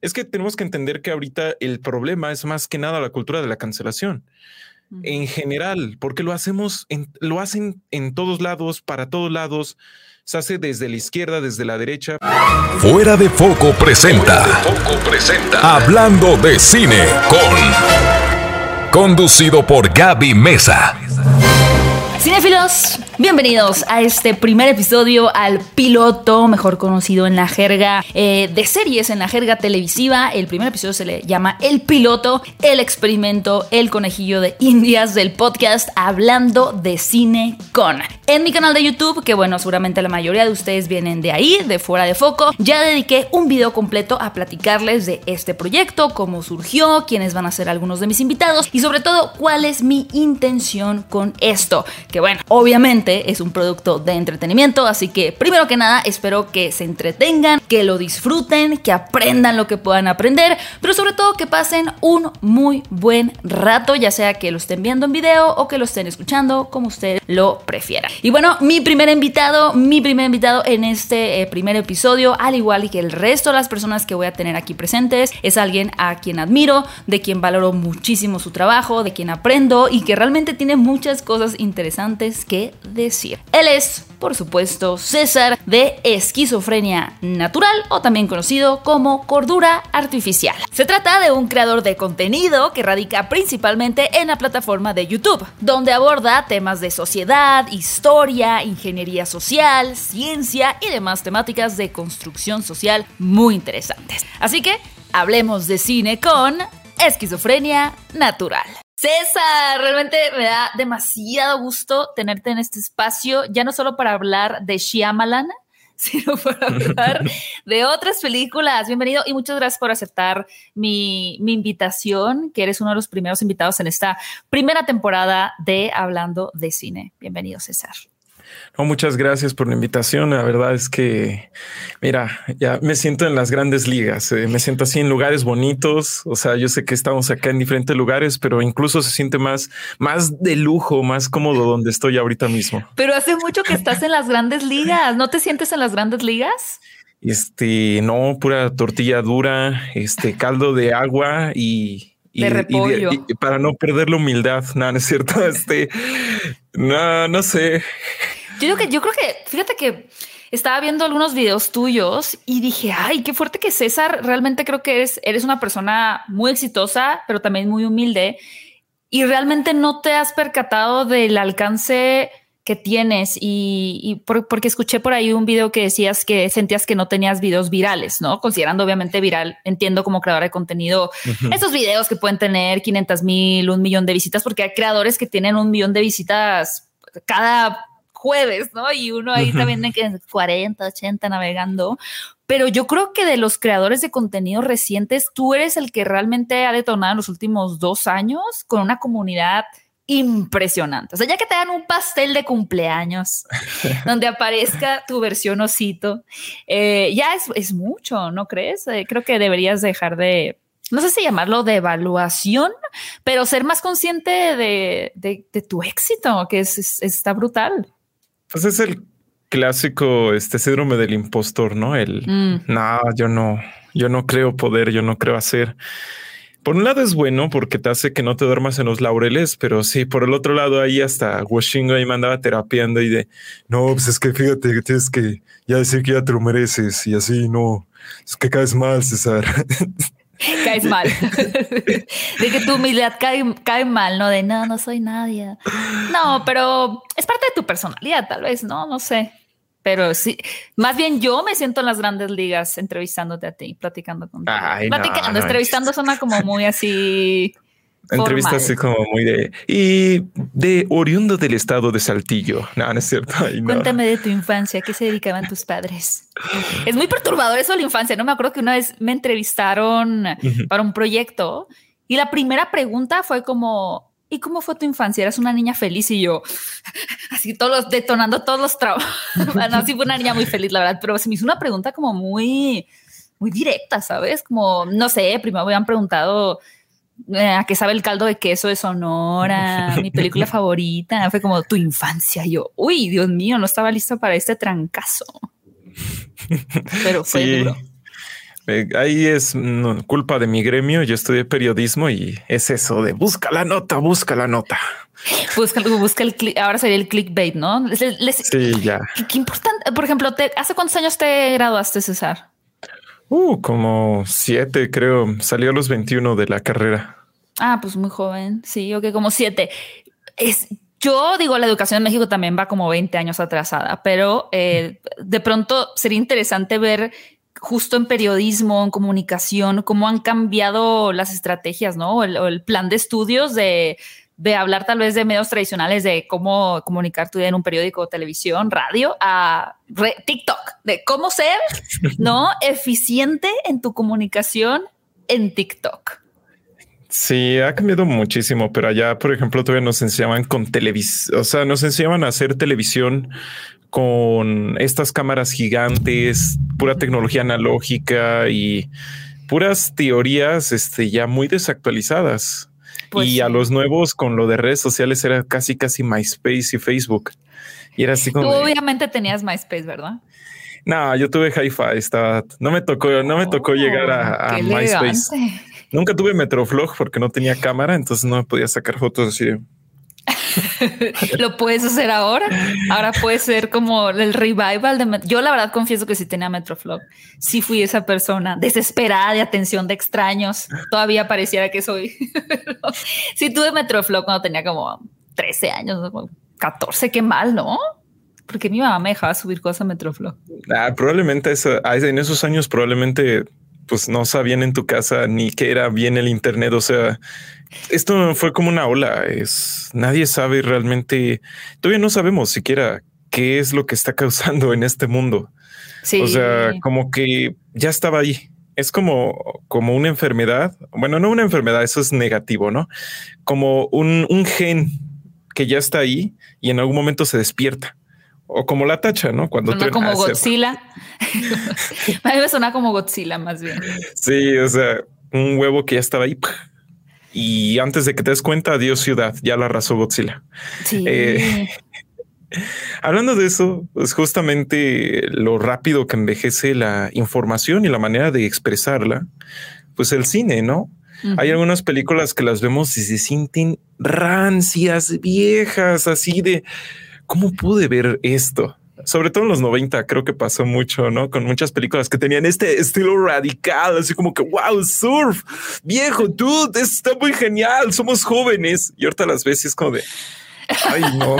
Es que tenemos que entender que ahorita el problema es más que nada la cultura de la cancelación. En general, porque lo hacemos, en, lo hacen en todos lados, para todos lados, se hace desde la izquierda, desde la derecha. Fuera de foco presenta. Foco presenta. Hablando de cine con. Conducido por Gaby Mesa. Cinefilos, bienvenidos a este primer episodio, al piloto, mejor conocido en la jerga eh, de series, en la jerga televisiva. El primer episodio se le llama El piloto, el experimento, el conejillo de indias del podcast Hablando de Cine con. En mi canal de YouTube, que bueno, seguramente la mayoría de ustedes vienen de ahí, de fuera de foco, ya dediqué un video completo a platicarles de este proyecto, cómo surgió, quiénes van a ser algunos de mis invitados y sobre todo cuál es mi intención con esto que bueno, obviamente es un producto de entretenimiento, así que primero que nada espero que se entretengan, que lo disfruten, que aprendan lo que puedan aprender, pero sobre todo que pasen un muy buen rato, ya sea que lo estén viendo en video o que lo estén escuchando, como ustedes lo prefieran. Y bueno, mi primer invitado, mi primer invitado en este eh, primer episodio, al igual que el resto de las personas que voy a tener aquí presentes, es alguien a quien admiro, de quien valoro muchísimo su trabajo, de quien aprendo y que realmente tiene muchas cosas interesantes que decir. Él es, por supuesto, César de Esquizofrenia Natural o también conocido como Cordura Artificial. Se trata de un creador de contenido que radica principalmente en la plataforma de YouTube, donde aborda temas de sociedad, historia, ingeniería social, ciencia y demás temáticas de construcción social muy interesantes. Así que hablemos de cine con Esquizofrenia Natural. César, realmente me da demasiado gusto tenerte en este espacio, ya no solo para hablar de Shyamalan, sino para hablar de otras películas. Bienvenido y muchas gracias por aceptar mi, mi, invitación, que eres uno de los primeros invitados en esta primera temporada de Hablando de Cine. Bienvenido, César. Muchas gracias por la invitación. La verdad es que, mira, ya me siento en las grandes ligas. Eh, me siento así en lugares bonitos. O sea, yo sé que estamos acá en diferentes lugares, pero incluso se siente más, más de lujo, más cómodo donde estoy ahorita mismo. Pero hace mucho que estás en las grandes ligas. ¿No te sientes en las grandes ligas? Este, no, pura tortilla dura, este caldo de agua y, y, de repollo. Y, para no perder la humildad, no, no es cierto. Este, no, no sé. Yo, que, yo creo que, fíjate que estaba viendo algunos videos tuyos y dije, ay, qué fuerte que César, realmente creo que eres, eres una persona muy exitosa, pero también muy humilde. Y realmente no te has percatado del alcance que tienes y, porque escuché por ahí un video que decías que sentías que no tenías videos virales, ¿no? Considerando obviamente viral, entiendo como creadora de contenido, esos videos que pueden tener 500 mil, un millón de visitas, porque hay creadores que tienen un millón de visitas cada jueves, ¿no? Y uno ahí también que 40, 80 navegando. Pero yo creo que de los creadores de contenido recientes, tú eres el que realmente ha detonado en los últimos dos años con una comunidad impresionante. O sea, ya que te dan un pastel de cumpleaños donde aparezca tu versión osito, eh, ya es, es, mucho, ¿no crees? Eh, creo que deberías dejar de, no sé si llamarlo de evaluación, pero ser más consciente de, de, tu éxito, que es, está brutal. Pues es el clásico este síndrome del impostor, ¿no? El mm. no, yo no, yo no creo poder, yo no creo hacer. Por un lado es bueno porque te hace que no te duermas en los laureles, pero sí, por el otro lado ahí hasta Washingo ahí me andaba terapiando y de no, pues es que fíjate que tienes que ya decir que ya te lo mereces y así no, es que caes mal, César. caes mal. de que tu humildad cae, cae, mal, ¿no? De no, no soy nadie. No, pero es parte de tu personalidad, tal vez, ¿no? No sé. Pero sí, más bien yo me siento en las grandes ligas entrevistándote a ti, platicando contigo. platicando, entrevistando suena como muy así Entrevista así como muy de y de oriundo del estado de Saltillo. No, no es cierto. Cuéntame de tu infancia, ¿qué se dedicaban tus padres? es muy perturbador eso de la infancia. No me acuerdo que una vez me entrevistaron para un proyecto y la primera pregunta fue como ¿Y cómo fue tu infancia? ¿Eras una niña feliz? Y yo, así todos detonando todos los trabajos. bueno, sí fue una niña muy feliz, la verdad, pero se me hizo una pregunta como muy, muy directa, ¿sabes? Como, no sé, primero me habían preguntado a qué sabe el caldo de queso de Sonora, mi película favorita, fue como tu infancia. yo, uy, Dios mío, no estaba listo para este trancazo. Pero fue duro. Eh, ahí es culpa de mi gremio. Yo estudié periodismo y es eso de busca la nota, busca la nota. Busca, busca el click. Ahora sería el clickbait, ¿no? sí, ya. Qué, importante. Por ejemplo, ¿hace cuántos años te graduaste, César? Uh, como siete, creo. Salió a los 21 de la carrera. Ah, pues muy joven. Sí, ok, como siete. Es, yo digo, la educación en México también va como 20 años atrasada, pero eh, de pronto sería interesante ver justo en periodismo, en comunicación, cómo han cambiado las estrategias, ¿no? O el, plan de estudios de, hablar tal vez de medios tradicionales, de cómo comunicar tu idea en un periódico, televisión, radio, a TikTok, de cómo ser, ¿no? Eficiente en tu comunicación en TikTok. Sí, ha cambiado muchísimo, pero allá, por ejemplo, todavía nos enseñaban con televisión, o sea, nos enseñaban a hacer televisión con estas cámaras gigantes, pura tecnología analógica y puras teorías este, ya muy desactualizadas. Pues y a los nuevos con lo de redes sociales era casi casi MySpace y Facebook. Y era así como. Tú obviamente tenías MySpace, ¿verdad? No, yo tuve Hi-Fi. Estaba, no me tocó, no me tocó llegar a, a MySpace. Nunca tuve Metroflog porque no tenía cámara, entonces no me podía sacar fotos así. Lo puedes hacer ahora. Ahora puede ser como el revival de. Yo, la verdad, confieso que sí tenía Metroflog. Sí fui esa persona desesperada de atención de extraños. Todavía pareciera que soy. sí tuve Metroflog cuando tenía como 13 años, 14. Qué mal, ¿no? Porque mi mamá me dejaba subir cosas a Metroflog. Ah, probablemente eso, en esos años, probablemente pues no sabían en tu casa ni qué era bien el Internet. O sea, esto fue como una ola. Es nadie sabe realmente. Todavía no sabemos siquiera qué es lo que está causando en este mundo. O sea, como que ya estaba ahí. Es como, como una enfermedad. Bueno, no una enfermedad, eso es negativo, ¿no? Como un, un gen que ya está ahí y en algún momento se despierta o como la tacha, ¿no? Cuando suena como Godzilla. a mí me suena como Godzilla más bien. Sí, o sea, un huevo que ya estaba ahí. Y antes de que te des cuenta, adiós ciudad, ya la arrasó Godzilla. Sí. Eh, hablando de eso, pues justamente lo rápido que envejece la información y la manera de expresarla, pues el cine, ¿no? Hay algunas películas que las vemos y se sienten rancias, viejas, así de ¿cómo pude ver esto? Sobre todo en los 90 creo que pasó mucho, ¿no? Con muchas películas que tenían este estilo radical, así como que, wow, surf, viejo, dude, está muy genial, somos jóvenes. Y ahorita las veces como de, Ay, no,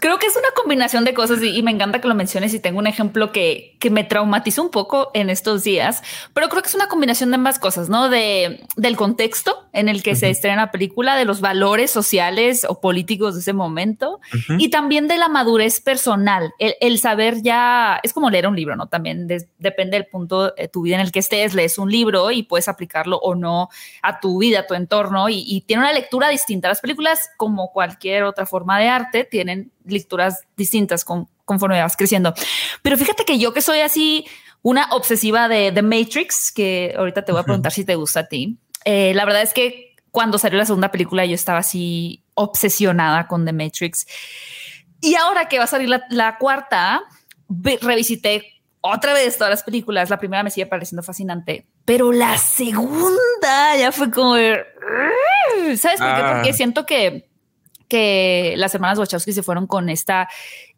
Creo que es una combinación de cosas y, me encanta que lo menciones y tengo un ejemplo que, que me traumatizó un poco en estos días, pero creo que es una combinación de ambas cosas, ¿no? De, del contexto en el que se estrena la película, de los valores sociales o políticos de ese momento y también de la madurez personal, el, saber ya, es como leer un libro, ¿no? También depende del punto de tu vida en el que estés, lees un libro y puedes aplicarlo o no a tu vida, a tu entorno y, y tiene una lectura distinta. Las películas como cual cualquier otra forma de arte tienen lecturas distintas con, conforme vas creciendo. Pero fíjate que yo que soy así una obsesiva de The Matrix, que ahorita te voy a preguntar si te gusta a ti. Eh, la verdad es que cuando salió la segunda película yo estaba así obsesionada con The Matrix. Y ahora que va a salir la, cuarta, revisité otra vez todas las películas. La primera me sigue pareciendo fascinante, pero la segunda ya fue como, ¿sabes por qué? Porque ah. siento que que las hermanas Wachowski se fueron con esta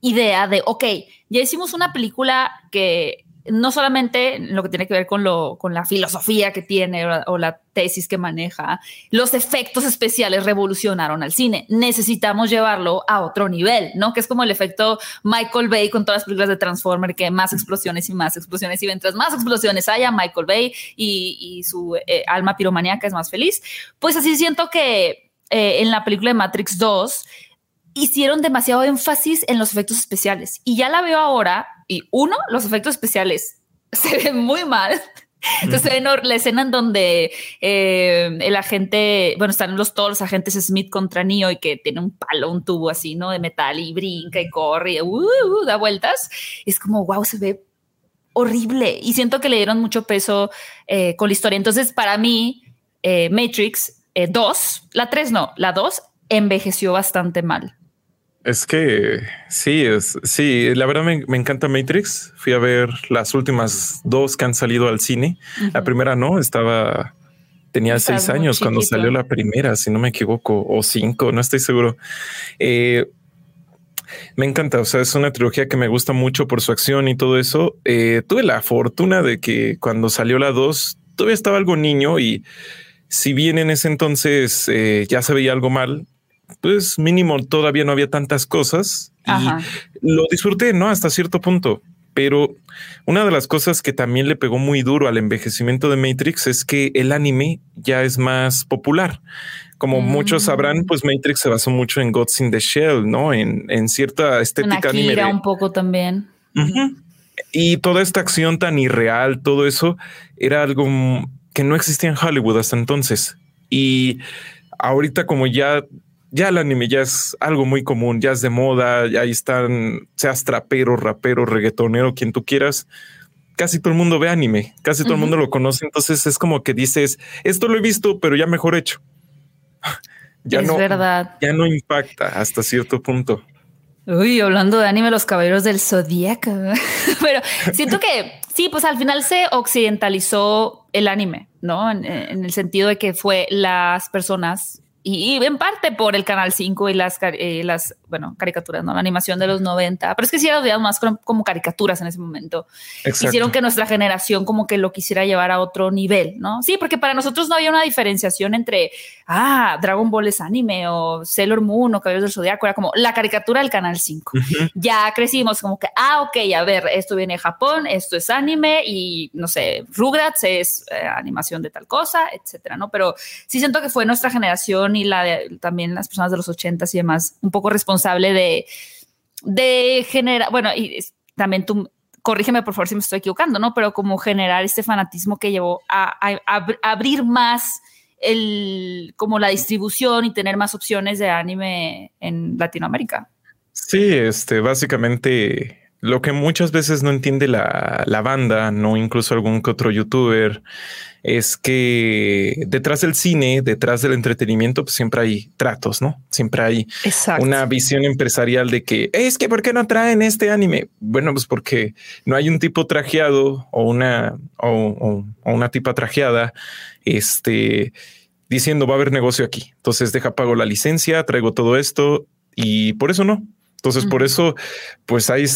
idea de, ok, ya hicimos una película que no solamente lo que tiene que ver con, lo, con la filosofía que tiene o la, tesis que maneja, los efectos especiales revolucionaron al cine. Necesitamos llevarlo a otro nivel, ¿no? Que es como el efecto Michael Bay con todas las películas de Transformer, que más explosiones y más explosiones y mientras más explosiones haya, Michael Bay y, su eh, alma piromaníaca es más feliz. Pues así siento que eh, en la película de Matrix 2 hicieron demasiado énfasis en los efectos especiales y ya la veo ahora y uno, los efectos especiales se ven muy mal. Entonces ven la escena en donde eh, el agente, bueno, están los todos los agentes Smith contra Neo y que tiene un palo, un tubo así, ¿no? De metal y brinca y corre y uh, uh, da vueltas. Es como, wow, se ve horrible. Y siento que le dieron mucho peso eh, con la historia. Entonces, para mí, Matrix 2, eh, la 3 no, la 2 envejeció bastante mal. Es que sí, es sí, la verdad me, encanta Matrix. Fui a ver las últimas dos que han salido al cine. La primera no, estaba tenía seis años cuando salió la primera, si no me equivoco, o cinco, no estoy seguro. Eh, me encanta, o sea, es una trilogía que me gusta mucho por su acción y todo eso. Eh, tuve la fortuna de que cuando salió la 2, todavía estaba algo niño y si bien en ese entonces eh, ya se veía algo mal, pues mínimo todavía no había tantas cosas y lo disfruté, ¿no? Hasta cierto punto. Pero una de las cosas que también le pegó muy duro al envejecimiento de Matrix es que el anime ya es más popular. Como muchos sabrán, mm. pues Matrix se basó mucho en Gods in the Shell, ¿no? En, en cierta estética anime. un poco también. Y toda esta acción tan irreal, todo eso era algo que no existía en Hollywood hasta entonces. Y ahorita como ya ya el anime ya es algo muy común, ya es de moda, ya ahí están, seas trapero, rapero, reggaetonero, quien tú quieras. Casi todo el mundo ve anime, casi todo el mundo lo conoce. Entonces es como que dices, esto lo he visto, pero ya mejor hecho. ya es no, verdad. Ya no impacta hasta cierto punto. Uy, hablando de anime, los caballeros del zodiaco. pero siento que sí, pues al final se occidentalizó el anime, ¿no? En, en el sentido de que fue las personas y, en parte por el Canal 5 y las, eh, las bueno, caricaturas, ¿no? La animación de los 90, pero es que sí eran más como, caricaturas en ese momento. Hicieron que nuestra generación como que lo quisiera llevar a otro nivel, ¿no? Sí, porque para nosotros no había una diferenciación entre, ah, Dragon Ball es anime o Sailor Moon o Caballeros del Zodiaco, era como la caricatura del Canal 5. Ya crecimos como que, ah, ok, a ver, esto viene de Japón, esto es anime y, no sé, Rugrats es eh, animación de tal cosa, etcétera, ¿no? Pero sí siento que fue nuestra generación y la de, también las personas de los ochentas y demás, un poco responsable de, generar, bueno, y también tú, corrígeme por favor si me estoy equivocando, ¿no? Pero como generar este fanatismo que llevó a, abrir más el, como la distribución y tener más opciones de anime en Latinoamérica. Sí, este, básicamente lo que muchas veces no entiende la, la, banda, no incluso algún que otro youtuber, es que detrás del cine, detrás del entretenimiento, pues siempre hay tratos, ¿no? Siempre hay una visión empresarial de que es que ¿por qué no traen este anime? Bueno, pues porque no hay un tipo trajeado o una o, o una tipa trajeada, este diciendo va a haber negocio aquí. Entonces deja pago la licencia, traigo todo esto y por eso no. Entonces, por eso, pues ahí,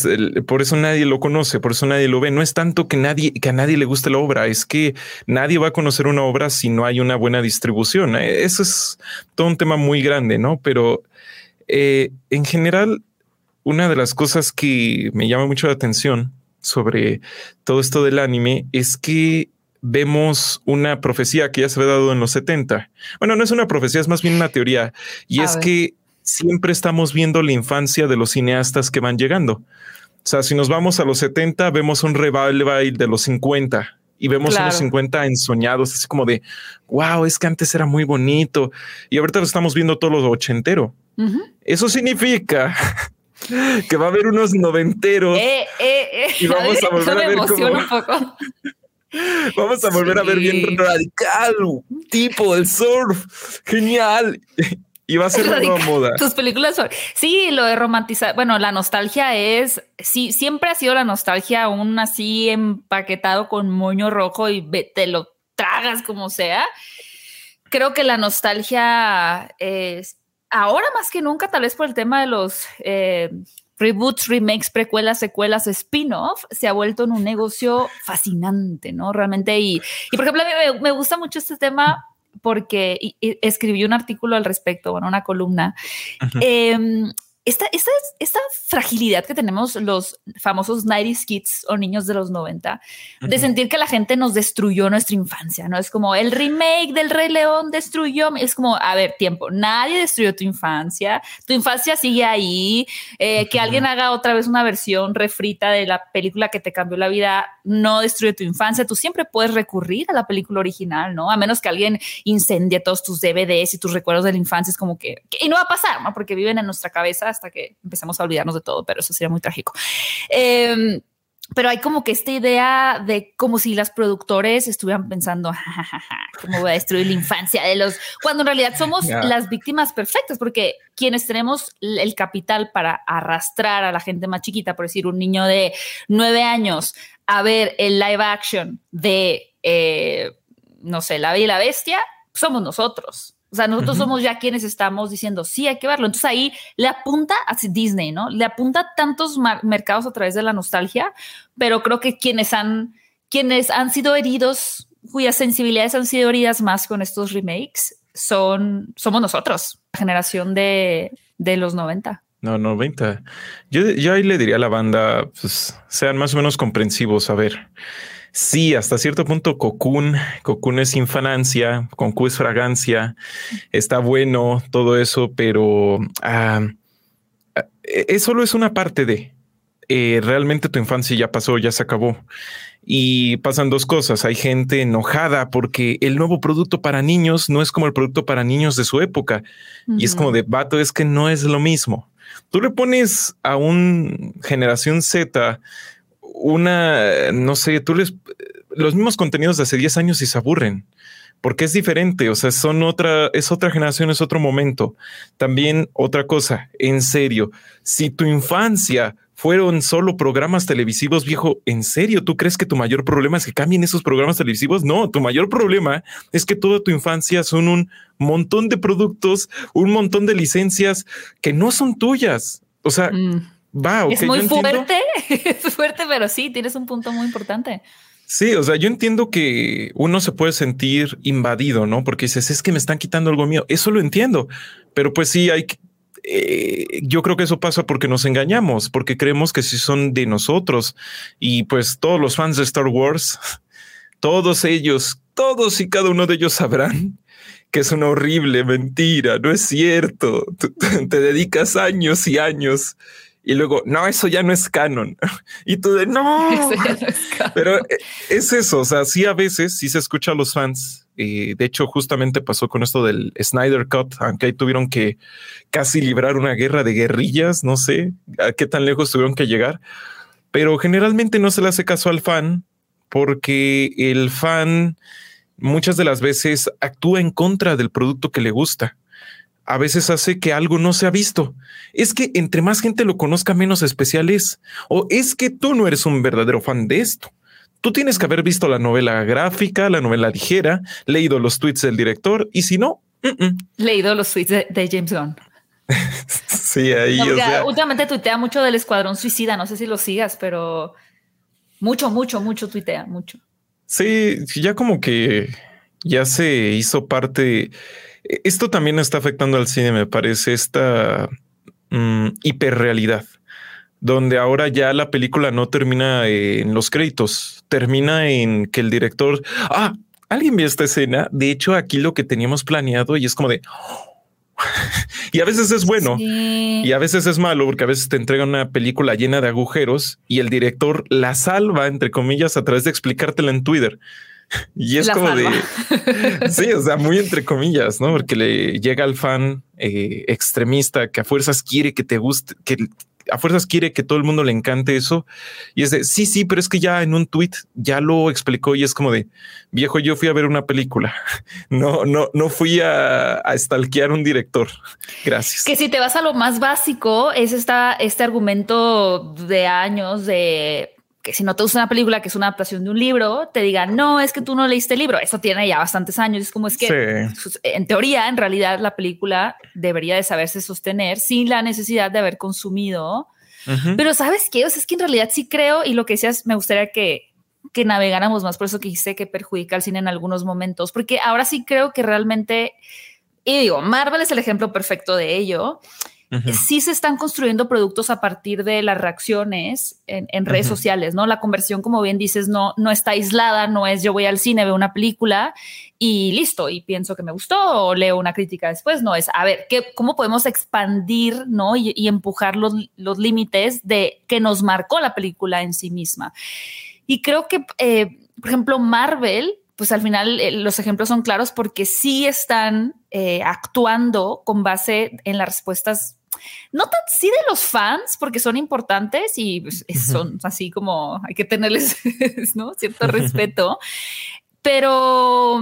por eso nadie lo conoce, por eso nadie lo ve. No es tanto que nadie, que a nadie le guste la obra, es que nadie va a conocer una obra si no hay una buena distribución. Eh, eso es todo un tema muy grande, ¿no? Pero eh, en general, una de las cosas que me llama mucho la atención sobre todo esto del anime es que vemos una profecía que ya se había dado en los 70. Bueno, no es una profecía, es más bien una teoría. Y es que siempre estamos viendo la infancia de los cineastas que van llegando. O sea, si nos vamos a los 70, vemos un revival de los 50 y vemos unos 50 ensoñados, así como de, wow, es que antes era muy bonito. Y ahorita lo estamos viendo todo lo ochentero. Eso significa que va a haber unos noventeros eh, eh, eh. y vamos a, volver a ver como... Vamos a volver a ver bien radical, tipo del surf, genial. Y va a ser una moda. Tus películas son. Sí, lo de romantizar. Bueno, la nostalgia es. Sí, siempre ha sido la nostalgia aún así empaquetado con moño rojo y te lo tragas como sea. Creo que la nostalgia es ahora más que nunca, tal vez por el tema de los eh, reboots, remakes, precuelas, secuelas, spin-off, se ha vuelto en un negocio fascinante, ¿no? Realmente. Y, y por ejemplo, me, me gusta mucho este tema porque escribí un artículo al respecto, bueno, una columna esta, esta, esta fragilidad que tenemos los famosos 90s kids o niños de los 90, de sentir que la gente nos destruyó nuestra infancia, ¿no? Es como el remake del Rey León destruyó, es como, a ver, tiempo, nadie destruyó tu infancia, tu infancia sigue ahí, eh, que alguien haga otra vez una versión refrita de la película que te cambió la vida, no destruye tu infancia, tú siempre puedes recurrir a la película original, ¿no? A menos que alguien incendie todos tus DVDs y tus recuerdos de la infancia, es como que, y no va a pasar, ¿no? Porque viven en nuestra cabeza hasta que empezamos a olvidarnos de todo, pero eso sería muy trágico. Em, pero hay como que esta idea de como si las productores estuvieran pensando, cómo voy a destruir la infancia de los, cuando en realidad somos las víctimas perfectas, porque quienes tenemos el capital para arrastrar a la gente más chiquita, por decir, un niño de nueve años, a ver el live action de, eh, no sé, La Bella y la Bestia, somos nosotros. O sea, nosotros somos ya quienes estamos diciendo, sí, hay que verlo. Entonces ahí le apunta a Disney, ¿no? Le apunta a tantos mercados a través de la nostalgia, pero creo que quienes han, quienes han sido heridos, cuyas sensibilidades han sido heridas más con estos remakes, son, somos nosotros, la generación de, de los 90. No, 90. Yo, yo ahí le diría a la banda, pues sean más o menos comprensivos. A ver, Sí, hasta cierto punto Cocoon, Cocoon es infanancia, Concu es fragancia, está bueno todo eso, pero ah, eh, solo es una parte de eh, realmente tu infancia ya pasó, ya se acabó. Y pasan dos cosas. Hay gente enojada porque el nuevo producto para niños no es como el producto para niños de su época. Y es como de vato, es que no es lo mismo. Tú le pones a un generación Z una, no sé, tú les, los mismos contenidos de hace 10 años y se aburren porque es diferente, o sea, son otra, es otra generación, es otro momento. También otra cosa, en serio, si tu infancia fueron solo programas televisivos, viejo, ¿en serio tú crees que tu mayor problema es que cambien esos programas televisivos? No, tu mayor problema es que toda tu infancia son un montón de productos, un montón de licencias que no son tuyas. O sea, mm es muy fuerte, es fuerte, pero sí, tienes un punto muy importante. Sí, o sea, yo entiendo que uno se puede sentir invadido, ¿no? Porque dices, es que me están quitando algo mío. Eso lo entiendo, pero pues sí hay eh, yo creo que eso pasa porque nos engañamos, porque creemos que si son de nosotros y pues todos los fans de Star Wars, todos ellos, todos y cada uno de ellos sabrán que es una horrible mentira, no es cierto. te dedicas años y años y luego, no, eso ya no es canon. Y tú de no, pero eh, es eso. O sea, sí, a veces sí se escucha a los fans. y de hecho, justamente pasó con esto del Snyder Cut, aunque ahí tuvieron que casi librar una guerra de guerrillas. No sé a qué tan lejos tuvieron que llegar, pero generalmente no se le hace caso al fan porque el fan muchas de las veces actúa en contra del producto que le gusta a veces hace que algo no se ha visto. Es que entre más gente lo conozca, menos especial es. O es que tú no eres un verdadero fan de esto. Tú tienes que haber visto la novela gráfica, la novela ligera, leído los tweets del director y si no, leído los tweets de, James Gunn. sí, ahí. últimamente tuitea mucho del Escuadrón Suicida. No sé si lo sigas, pero mucho, mucho, mucho tuitea, mucho. Sí, ya como que ya se hizo parte esto también está afectando al cine, me parece, esta mm, hiperrealidad, donde ahora ya la película no termina en los créditos, termina en que el director, ah, alguien vio esta escena, de hecho aquí lo que teníamos planeado y es como de... y a veces es bueno y a veces es malo porque a veces te entrega una película llena de agujeros y el director la salva, entre comillas, a través de explicártela en Twitter. Y es como de, sí, o sea, muy entre comillas, ¿no? Porque le llega al fan eh, extremista que a fuerzas quiere que te guste, que a fuerzas quiere que todo el mundo le encante eso. Y es de, sí, sí, pero es que ya en un tweet ya lo explicó y es como de, viejo, yo fui a ver una película. No, no, no fui a, a stalkear un director. Gracias. Que si te vas a lo más básico, es esta, este argumento de años de que si no te gusta una película que es una adaptación de un libro, te digan, no, es que tú no leíste el libro. Eso tiene ya bastantes años. Es como es que, en teoría, en realidad, la película debería de saberse sostener sin la necesidad de haber consumido. Pero ¿sabes qué? O sea, es que en realidad sí creo, y lo que decías, me gustaría que, que navegáramos más, por eso que dijiste que perjudica al cine en algunos momentos, porque ahora sí creo que realmente, y digo, Marvel es el ejemplo perfecto de ello, sí se están construyendo productos a partir de las reacciones en, redes sociales, ¿no? La conversión, como bien dices, no, no está aislada, no es yo voy al cine, veo una película y listo, y pienso que me gustó o leo una crítica después, no es, a ver, ¿qué, ¿cómo podemos expandir, ¿no? Y, empujar los, los límites de que nos marcó la película en sí misma. Y creo que, eh, por ejemplo, Marvel pues al final eh, los ejemplos son claros porque sí están eh, actuando con base en las respuestas no tan sí de los fans, porque son importantes y pues, son así como hay que tenerles ¿no? cierto respeto, pero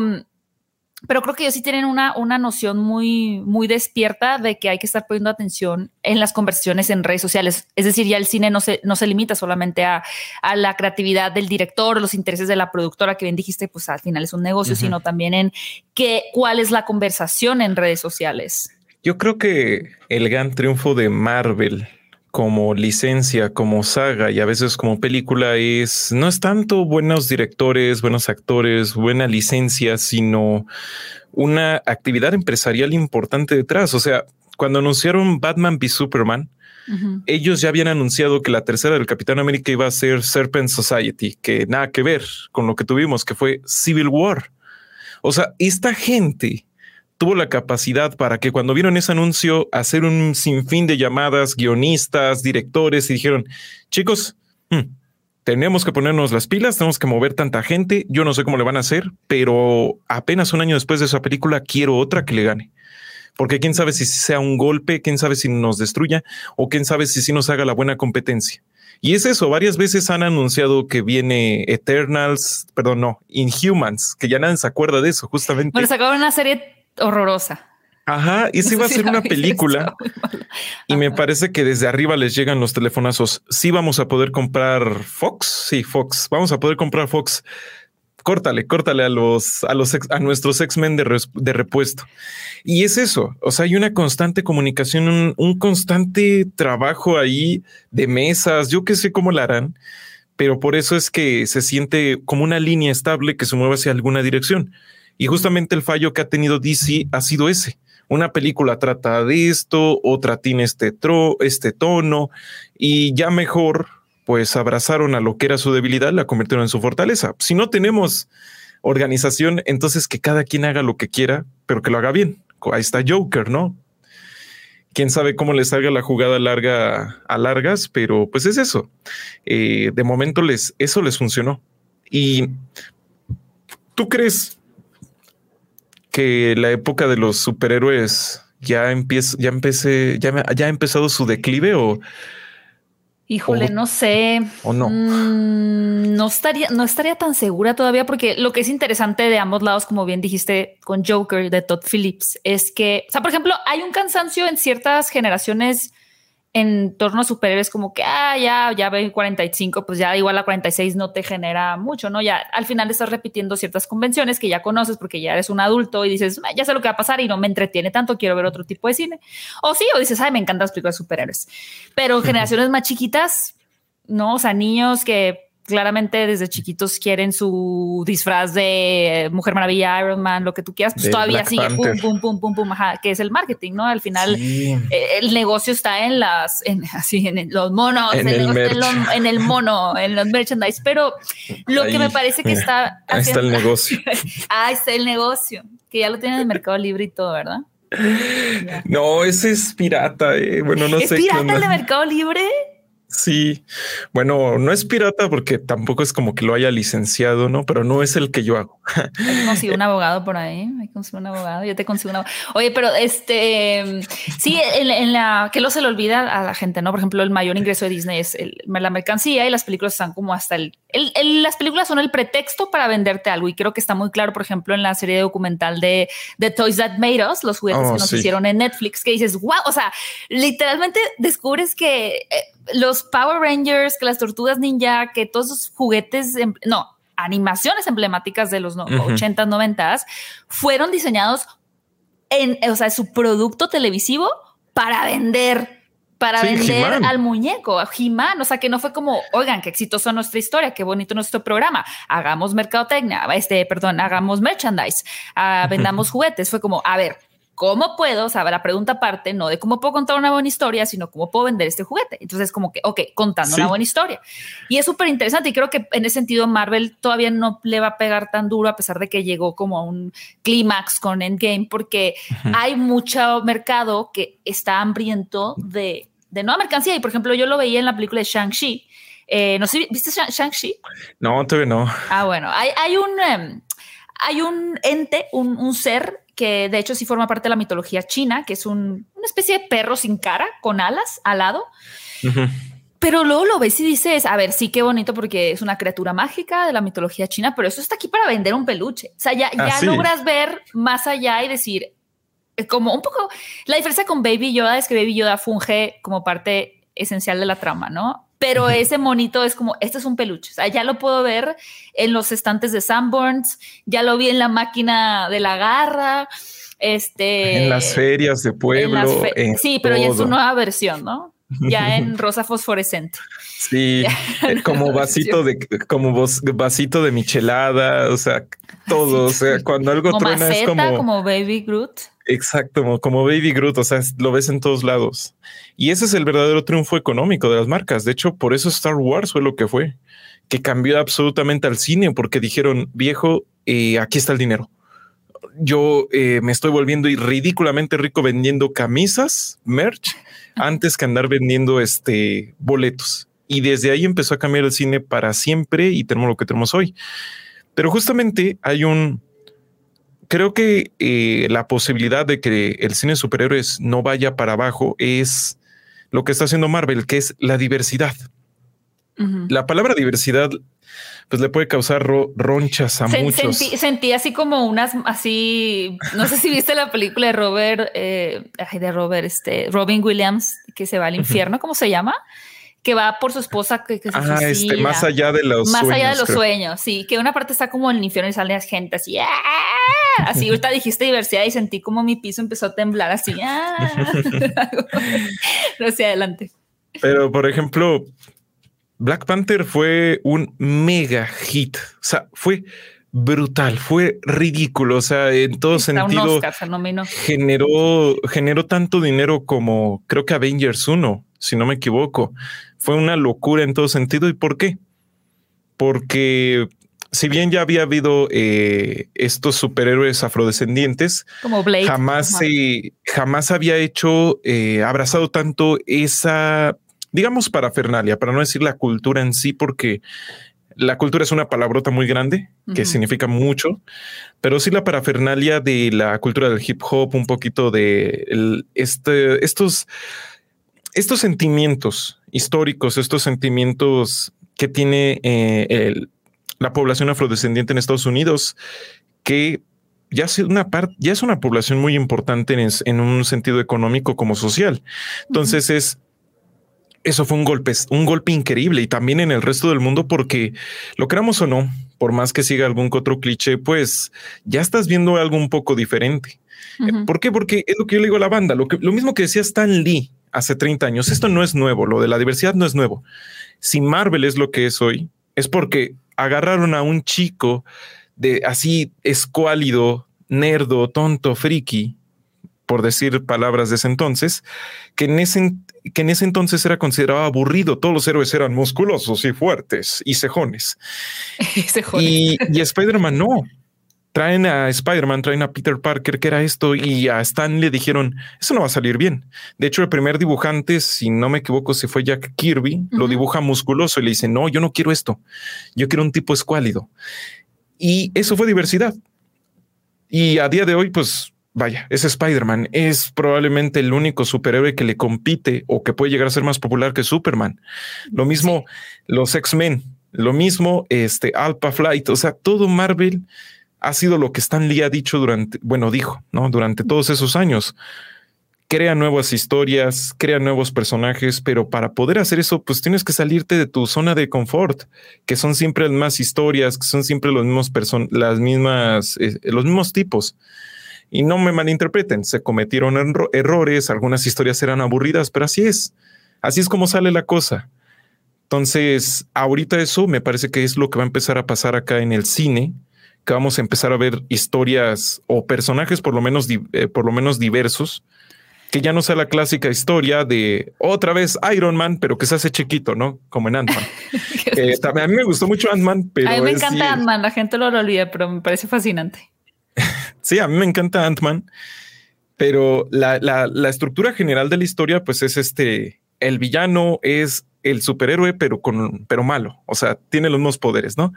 pero creo que ellos sí tienen una, una noción muy, muy despierta de que hay que estar poniendo atención en las conversaciones en redes sociales. Es decir, ya el cine no se, no se limita solamente a, a la creatividad del director, los intereses de la productora, que bien dijiste, pues al final es un negocio, sino también en qué, cuál es la conversación en redes sociales. Yo creo que el gran triunfo de Marvel como licencia, como saga y a veces como película es no es tanto buenos directores, buenos actores, buena licencia, sino una actividad empresarial importante detrás. O sea, cuando anunciaron Batman v Superman, ellos ya habían anunciado que la tercera del Capitán América iba a ser Serpent Society, que nada que ver con lo que tuvimos, que fue Civil War. O sea, esta gente tuvo la capacidad para que cuando vieron ese anuncio hacer un sinfín de llamadas, guionistas, directores y dijeron, chicos, hmm, tenemos que ponernos las pilas, tenemos que mover tanta gente, yo no sé cómo le van a hacer, pero apenas un año después de esa película quiero otra que le gane. Porque quién sabe si sea un golpe, quién sabe si nos destruya o quién sabe si sí nos haga la buena competencia. Y es eso, varias veces han anunciado que viene Eternals, perdón, no, Inhumans, que ya nadie se acuerda de eso, justamente. Bueno, sacaron una serie horrorosa. Ajá, y se iba a ser una película. Y me parece que desde arriba les llegan los telefonazos. Sí, vamos a poder comprar Fox. Sí, Fox. Vamos a poder comprar Fox. Córtale, córtale a los, a los, a nuestros X-Men de, de, repuesto. Y es eso. O sea, hay una constante comunicación, un, un constante trabajo ahí de mesas. Yo que sé cómo la harán, pero por eso es que se siente como una línea estable que se mueve hacia alguna dirección. Y justamente el fallo que ha tenido DC ha sido ese. Una película trata de esto, otra tiene este, tro, este tono y ya mejor, pues abrazaron a lo que era su debilidad, la convirtieron en su fortaleza. Si no tenemos organización, entonces que cada quien haga lo que quiera, pero que lo haga bien. Ahí está Joker, ¿no? quién sabe cómo le salga la jugada larga a largas, pero pues es eso. Eh, de momento les, eso les funcionó. Y tú crees que la época de los superhéroes ya empieza, ya empecé, ya, ya ha empezado su declive o Híjole, no sé. O no. Mm, no estaría, no estaría tan segura todavía, porque lo que es interesante de ambos lados, como bien dijiste con Joker de Todd Phillips, es que, o sea, por ejemplo, hay un cansancio en ciertas generaciones en torno a superhéroes como que, ah, ya, ya ve 45, pues ya igual a 46 no te genera mucho, ¿no? Ya al final estás repitiendo ciertas convenciones que ya conoces porque ya eres un adulto y dices, ya sé lo que va a pasar y no me entretiene tanto, quiero ver otro tipo de cine. O sí, o dices, ay, me encantan las películas de superhéroes. Pero generaciones más chiquitas, ¿no? O sea, niños que claramente desde chiquitos quieren su disfraz de Mujer Maravilla, Iron Man, lo que tú quieras, pues todavía sigue pum, pum, pum, pum, pum, ajá, que es el marketing, ¿no? Al final eh, el negocio está en las, en, así, en los monos, en, el, en, el, mono, en los merchandise, pero lo que me parece que está... Ahí está el negocio. ahí está el negocio, que ya lo tienen en el Mercado Libre y todo, ¿verdad? No, ese es pirata. Eh. Bueno, no sé. ¿Es pirata el de Mercado Libre? Sí, bueno, no es pirata porque tampoco es como que lo haya licenciado, ¿no? Pero no es el que yo hago. Hay que un abogado por ahí, que conseguir un abogado, yo te consigo un abogado. Oye, pero este, sí, en, la, que lo se le olvida a la gente, ¿no? Por ejemplo, el mayor ingreso de Disney es la mercancía y las películas están como hasta el, las películas son el pretexto para venderte algo y creo que está muy claro, por ejemplo, en la serie documental de The Toys That Made Us, los juguetes oh, que nos hicieron en Netflix, que dices, wow, o sea, literalmente descubres que... Eh, los Power Rangers, que las tortugas ninja, que todos esos juguetes, em, no, animaciones emblemáticas de los 80s, 90s, fueron diseñados en, o sea, su producto televisivo para vender, para vender al muñeco, a He-Man. O sea, que no fue como, oigan, qué exitoso nuestra historia, qué bonito nuestro programa, hagamos mercadotecnia, este, perdón, hagamos merchandise, ah, vendamos juguetes. Fue como, a ver, ¿cómo puedo? O sea, la pregunta aparte, no de cómo puedo contar una buena historia, sino cómo puedo vender este juguete. Entonces, como que, ok, contando una buena historia. Y es súper interesante y creo que en ese sentido Marvel todavía no le va a pegar tan duro a pesar de que llegó como a un clímax con Endgame, porque hay mucho mercado que está hambriento de, de nueva mercancía. Y por ejemplo, yo lo veía en la película de Shang-Chi. Eh, no sé, ¿viste Shang-Chi? No, todavía no. Ah, bueno, hay, hay un... Em, hay un ente, un, un, ser que de hecho sí forma parte de la mitología china, que es una especie de perro sin cara, con alas, alado. Pero luego lo ves y dices, a ver, sí, qué bonito porque es una criatura mágica de la mitología china, pero eso está aquí para vender un peluche. O sea, ya, ya logras ver más allá y decir, eh, como un poco, la diferencia con Baby Yoda es que Baby Yoda funge como parte esencial de la trama, ¿no? Pero ese monito es como, este es un peluche. O sea, ya lo puedo ver en los estantes de Sanborns, ya lo vi en la máquina de la garra, este... En las ferias de pueblo. sí, pero ya es una nueva versión, ¿no? ya en rosa fosforescente. Sí, eh, como vasito de como vasito de michelada, o sea, todo, o sea, cuando algo truena es como como Baby Groot. Exacto, como Baby Groot, o sea, lo ves en todos lados. Y ese es el verdadero triunfo económico de las marcas. De hecho, por eso Star Wars fue lo que fue, que cambió absolutamente al cine porque dijeron, "Viejo, eh, aquí está el dinero." Yo eh, me estoy volviendo ridículamente rico vendiendo camisas, merch antes que andar vendiendo este boletos. Y desde ahí empezó a cambiar el cine para siempre y tenemos lo que tenemos hoy. Pero justamente hay un, creo que eh, la posibilidad de que el cine de superhéroes no vaya para abajo es lo que está haciendo Marvel, que es la diversidad. La palabra diversidad pues le puede causar ronchas a muchos. Sentí, así como unas, así, no sé si viste la película de Robert, eh, de Robert, este, Robin Williams, que se va al infierno, ¿cómo se llama? Que va por su esposa que, se ah, este, más allá de los más allá de los sueños, sí, que una parte está como en el infierno y sale gente así, ¡ah! así ahorita dijiste diversidad y sentí como mi piso empezó a temblar así, ¡ah! hacia adelante. Pero por ejemplo, Black Panther fue un mega hit. O sea, fue brutal, fue ridículo. O sea, en todo sentido generó, generó tanto dinero como creo que Avengers 1, si no me equivoco. Fue una locura en todo sentido. ¿Y por qué? Porque si bien ya había habido eh, estos superhéroes afrodescendientes, como Blade, jamás, jamás había hecho, eh, abrazado tanto esa digamos parafernalia, para no decir la cultura en sí, porque la cultura es una palabrota muy grande que significa mucho, pero sí la parafernalia de la cultura del hip hop, un poquito de este, estos, estos sentimientos históricos, estos sentimientos que tiene eh, la población afrodescendiente en Estados Unidos, que ya es una parte, ya es una población muy importante en, en, un sentido económico como social. Entonces es eso fue un golpe, un golpe increíble y también en el resto del mundo porque lo creamos o no, por más que siga algún otro cliché, pues ya estás viendo algo un poco diferente. ¿Por qué? Porque es lo que yo le digo a la banda, lo, que, lo mismo que decía Stan Lee hace 30 años, esto no es nuevo, lo de la diversidad no es nuevo. Si Marvel es lo que es hoy, es porque agarraron a un chico de así escuálido, nerdo, tonto, friki, por decir palabras de ese entonces, que en ese, que en ese entonces era considerado aburrido. Todos los héroes eran musculosos y fuertes y cejones. y, y Spider-Man no. Traen a Spider-Man, traen a Peter Parker, que era esto, y a Stan le dijeron, eso no va a salir bien. De hecho, el primer dibujante, si no me equivoco, se fue Jack Kirby, lo dibuja musculoso y le dice, no, yo no quiero esto, yo quiero un tipo escuálido. Y eso fue diversidad. Y a día de hoy, pues vaya, ese Spider-Man es probablemente el único superhéroe que le compite o que puede llegar a ser más popular que Superman. Lo mismo los X-Men, lo mismo este Alpha Flight, o sea, todo Marvel ha sido lo que Stan Lee ha dicho durante, bueno, dijo, ¿no? Durante todos esos años. Crea nuevas historias, crea nuevos personajes, pero para poder hacer eso, pues tienes que salirte de tu zona de confort, que son siempre las mismas historias, que son siempre los mismos personas, las mismas, eh, los mismos tipos. Y no me malinterpreten, se cometieron errores, algunas historias eran aburridas, pero así es. Así es como sale la cosa. Entonces, ahorita eso me parece que es lo que va a empezar a pasar acá en el cine, que vamos a empezar a ver historias o personajes por lo menos, eh, por lo menos diversos, que ya no sea la clásica historia de otra vez Iron Man, pero que se hace chiquito, ¿no? Como en Ant-Man. Eh, a mí me gustó mucho Ant-Man, pero... A mí me encanta Ant-Man, la gente lo olvida, pero me parece fascinante. Sí, a mí me encanta Ant-Man, pero la, estructura general de la historia, pues es este, el villano es el superhéroe, pero con, pero malo. O sea, tiene los mismos poderes, ¿no?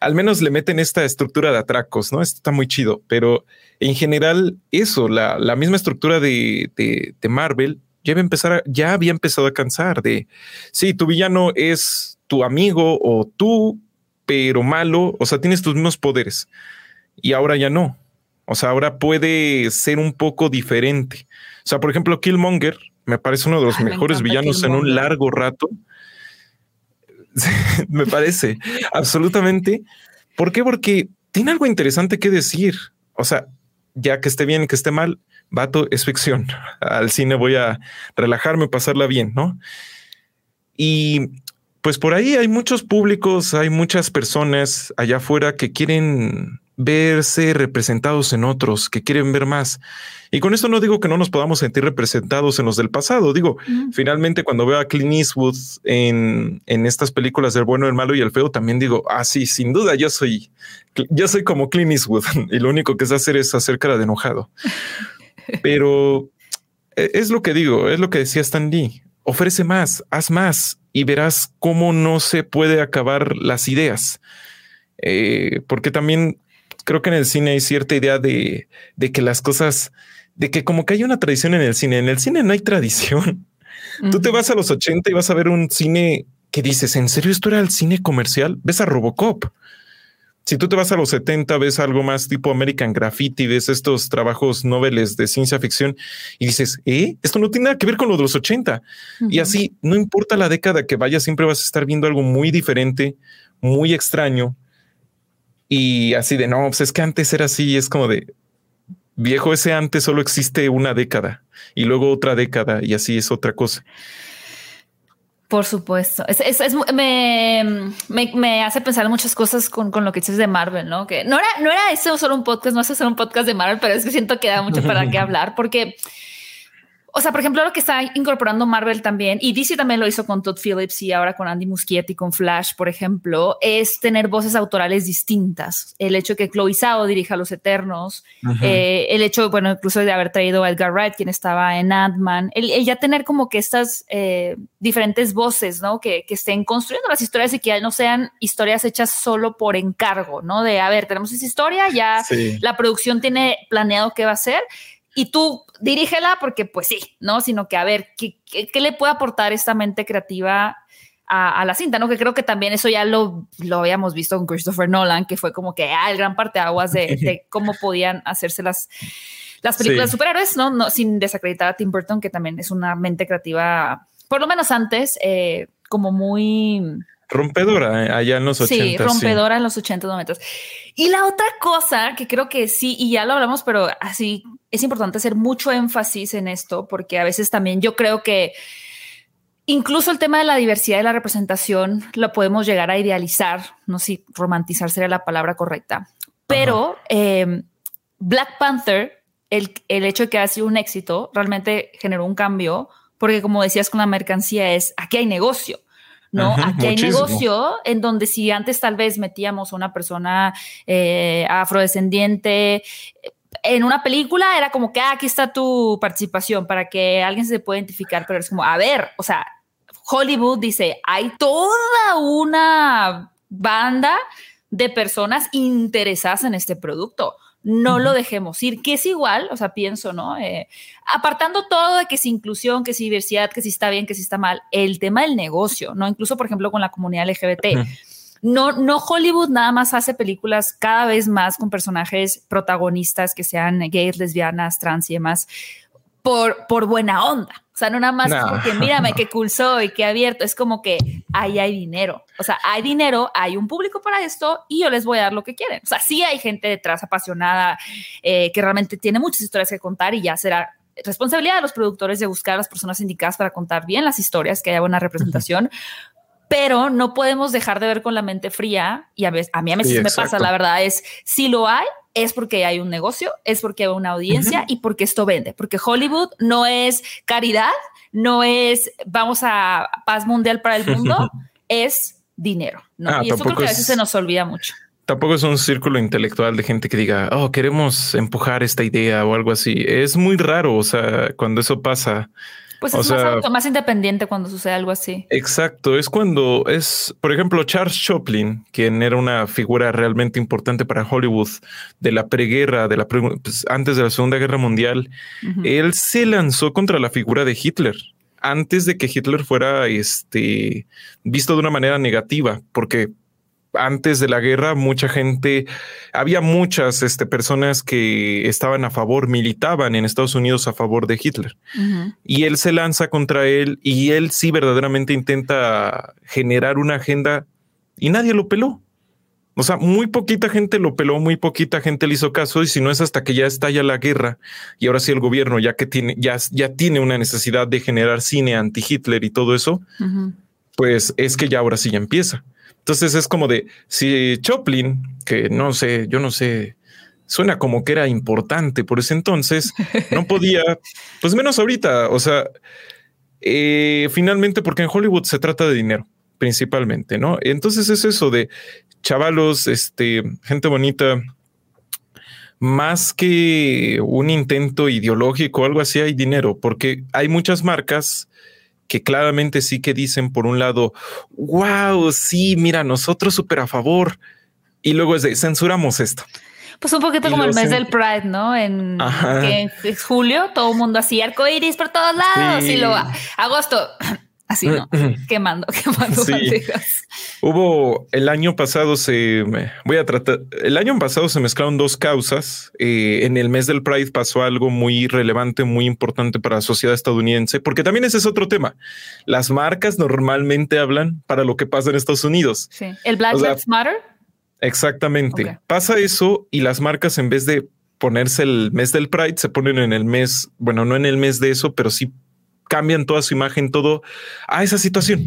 Al menos le meten esta estructura de atracos, ¿no? Esto está muy chido, pero en general, eso, la, la misma estructura de, de, Marvel ya, empezar ya había empezado a cansar de, sí, tu villano es tu amigo o tú, pero malo, o sea, tienes tus mismos poderes y ahora ya no. O sea, ahora puede ser un poco diferente. O sea, por ejemplo, Killmonger me parece uno de los mejores villanos en un largo rato. me parece, absolutamente. ¿Por qué? Porque tiene algo interesante que decir. O sea, ya que esté bien, que esté mal, vato, es ficción. Al cine voy a relajarme, pasarla bien, ¿no? Y pues por ahí hay muchos públicos, hay muchas personas allá afuera que quieren verse representados en otros, que quieren ver más. Y con esto no digo que no nos podamos sentir representados en los del pasado. Digo, finalmente cuando veo a Clint Eastwood en, en, estas películas del bueno, el malo y el feo, también digo, ah, sí, sin duda, yo soy, yo soy como Clint Eastwood y lo único que sé hacer es hacer cara de enojado. Pero e, es lo que digo, es lo que decía Stan Lee. Ofrece más, haz más y verás cómo no se puede acabar las ideas. Eh, porque también creo que en el cine hay cierta idea de, de, que las cosas, de que como que hay una tradición en el cine. En el cine no hay tradición. Tú te vas a los 80 y vas a ver un cine que dices, ¿en serio esto era el cine comercial? Ves a Robocop. Si tú te vas a los 70, ves algo más tipo American Graffiti, ves estos trabajos noveles de ciencia ficción y dices, ¿eh? Esto no tiene nada que ver con lo de los 80. Y así, no importa la década que vaya, siempre vas a estar viendo algo muy diferente, muy extraño, y así de no, pues es que antes era así, es como de viejo, ese antes solo existe una década y luego otra década y así es otra cosa. Por supuesto. Es, es, es me, me, me, hace pensar muchas cosas con, con, lo que dices de Marvel, ¿no? Que no era, no era eso solo un podcast, no es solo un podcast de Marvel, pero es que siento que da mucho para qué hablar, porque o sea, por ejemplo, lo que está incorporando Marvel también, y DC también lo hizo con Todd Phillips y ahora con Andy Muschietti, con Flash, por ejemplo, es tener voces autorales distintas. El hecho de que Chloe Zhao dirija Los Eternos, eh, el hecho, bueno, incluso de haber traído a Edgar Wright, quien estaba en Ant-Man, el, ya tener como que estas eh, diferentes voces, ¿no? Que, que, estén construyendo las historias y que ya no sean historias hechas solo por encargo, ¿no? De, a ver, tenemos esa historia, ya la producción tiene planeado qué va a ser y tú dirígela porque pues sí, ¿no? Sino que a ver, ¿qué, qué, le puede aportar esta mente creativa a, a, la cinta, ¿no? Que creo que también eso ya lo, lo habíamos visto con Christopher Nolan, que fue como que, ah, el gran parte de aguas de, cómo podían hacerse las, las películas de superhéroes, ¿no? ¿no? Sin desacreditar a Tim Burton, que también es una mente creativa, por lo menos antes, eh, como muy rompedora eh, allá en los 80. Sí, rompedora en los 80, 90. Y la otra cosa que creo que sí, y ya lo hablamos, pero así es importante hacer mucho énfasis en esto, porque a veces también yo creo que incluso el tema de la diversidad y la representación lo podemos llegar a idealizar, no sé si romantizar sería la palabra correcta, pero eh, Black Panther, el, el hecho de que ha sido un éxito, realmente generó un cambio, porque como decías con la mercancía es, aquí hay negocio. ¿No? Aquí hay negocio en donde si antes tal vez metíamos a una persona eh, afrodescendiente en una película, era como que ah, aquí está tu participación para que alguien se pueda identificar, pero es como, a ver, o sea, Hollywood dice, hay toda una banda de personas interesadas en este producto no lo dejemos ir, que es igual, o sea, pienso, ¿no? Eh, apartando todo de que es inclusión, que es diversidad, que si está bien, que si está mal, el tema del negocio, ¿no? Incluso, por ejemplo, con la comunidad LGBT. No, no Hollywood nada más hace películas cada vez más con personajes protagonistas que sean gays, lesbianas, trans y demás por, por buena onda. O sea, no nada más porque mírame qué cool soy, qué abierto. Es como que ahí hay dinero. O sea, hay dinero, hay un público para esto y yo les voy a dar lo que quieren. O sea, sí hay gente detrás apasionada eh, que realmente tiene muchas historias que contar y ya será responsabilidad de los productores de buscar a las personas indicadas para contar bien las historias, que haya buena representación. Pero no podemos dejar de ver con la mente fría y a, veces, a mí a veces me pasa, la verdad es, si lo hay, es porque hay un negocio, es porque hay una audiencia y porque esto vende, porque Hollywood no es caridad, no es vamos a paz mundial para el mundo, es dinero. ¿no? Ah, y eso creo que a veces se nos olvida mucho. Tampoco es un círculo intelectual de gente que diga, oh, queremos empujar esta idea o algo así. Es muy raro. O sea, cuando eso pasa, Pues es más, más, independiente cuando sucede algo así. Exacto, es cuando es, por ejemplo, Charles Chaplin, quien era una figura realmente importante para Hollywood de la preguerra, de la pues, antes de la Segunda Guerra Mundial, él se lanzó contra la figura de Hitler antes de que Hitler fuera este, visto de una manera negativa, porque antes de la guerra mucha gente, había muchas este, personas que estaban a favor, militaban en Estados Unidos a favor de Hitler. Y él se lanza contra él y él sí verdaderamente intenta generar una agenda y nadie lo peló. O sea, muy poquita gente lo peló, muy poquita gente le hizo caso y si no es hasta que ya estalla la guerra y ahora sí el gobierno ya que tiene ya, ya tiene una necesidad de generar cine anti Hitler y todo eso, pues es que ya ahora sí ya empieza. Entonces es como de si Choplin, que no sé, yo no sé, suena como que era importante por ese entonces, no podía, pues menos ahorita. O sea, eh, finalmente, porque en Hollywood se trata de dinero principalmente, ¿no? Entonces es eso de chavalos, este, gente bonita, más que un intento ideológico o algo así, hay dinero, porque hay muchas marcas que claramente sí que dicen por un lado, wow, sí, mira, nosotros súper a favor. Y luego es de censuramos esto. Pues un poquito como el mes del Pride, ¿no? En, que julio, todo el mundo así, arco iris por todos lados. Y luego agosto, Así no, quemando, quemando sí. Hubo el año pasado se voy a tratar. El año pasado se mezclaron dos causas. Eh, en el mes del Pride pasó algo muy relevante, muy importante para la sociedad estadounidense, porque también ese es otro tema. Las marcas normalmente hablan para lo que pasa en Estados Unidos. Sí. El Black Lives Matter. Exactamente. Pasa eso y las marcas en vez de ponerse el mes del Pride se ponen en el mes, bueno, no en el mes de eso, pero sí cambian toda su imagen, todo a esa situación.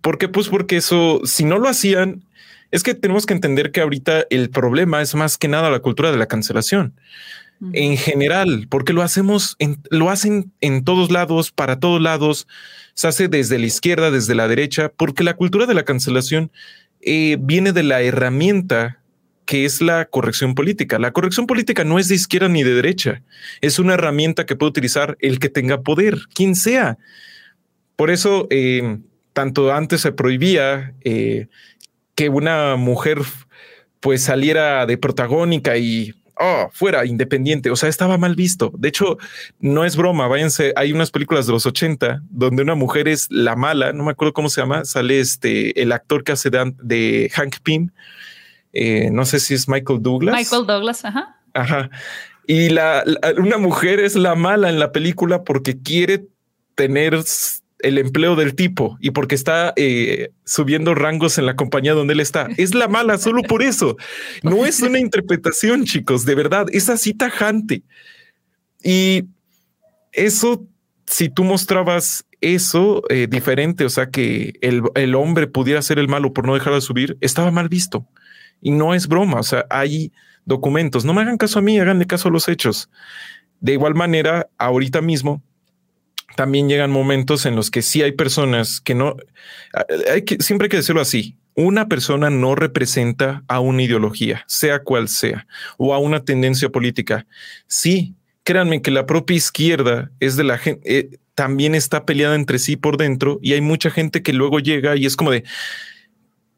¿Por qué? Pues porque eso, si no lo hacían, es que tenemos que entender que ahorita el problema es más que nada la cultura de la cancelación. En general, porque lo hacemos, en, lo hacen en todos lados, para todos lados, se hace desde la izquierda, desde la derecha, porque la cultura de la cancelación eh, viene de la herramienta que es la corrección política. La corrección política no es de izquierda ni de derecha, es una herramienta que puede utilizar el que tenga poder, quien sea. Por eso, eh, tanto antes se prohibía eh, que una mujer pues saliera de protagónica y oh, fuera independiente. O sea, estaba mal visto. De hecho, no es broma. Váyanse. Hay unas películas de los 80 donde una mujer es la mala. No me acuerdo cómo se llama. Sale este el actor que hace de, de Hank Pym eh, no sé si es Michael Douglas. Michael Douglas, ajá. Ajá. Y la, una mujer es la mala en la película porque quiere tener el empleo del tipo y porque está eh, subiendo rangos en la compañía donde él está. Es la mala solo por eso. No es una interpretación, chicos, de verdad, es así tajante. Y eso, si tú mostrabas eso eh, diferente, o sea, que el, el hombre pudiera ser el malo por no dejar de subir, estaba mal visto. Y no es broma, o sea, hay documentos. No me hagan caso a mí, háganle caso a los hechos. De igual manera, ahorita mismo también llegan momentos en los que sí hay personas que no, hay que, siempre hay que decirlo así, una persona no representa a una ideología, sea cual sea, o a una tendencia política. Sí, créanme que la propia izquierda es de la gente, eh, también está peleada entre sí por dentro y hay mucha gente que luego llega y es como de,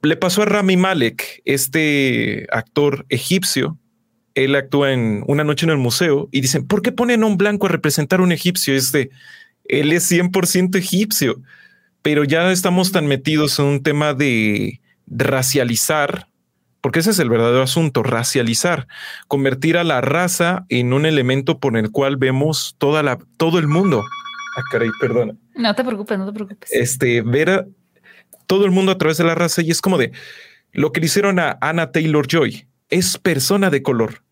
le pasó a Rami Malek, este actor egipcio. Él actúa en Una noche en el museo y dicen, ¿por qué ponen a un blanco a representar a un egipcio? Este, él es 100% egipcio, pero ya estamos tan metidos en un tema de racializar, porque ese es el verdadero asunto, racializar, convertir a la raza en un elemento por el cual vemos toda la, todo el mundo. Ah, caray, perdona. No te preocupes, no te preocupes. Este, ver todo el mundo a través de la raza y es como de lo que le hicieron a Anna Taylor Joy. Es persona de color.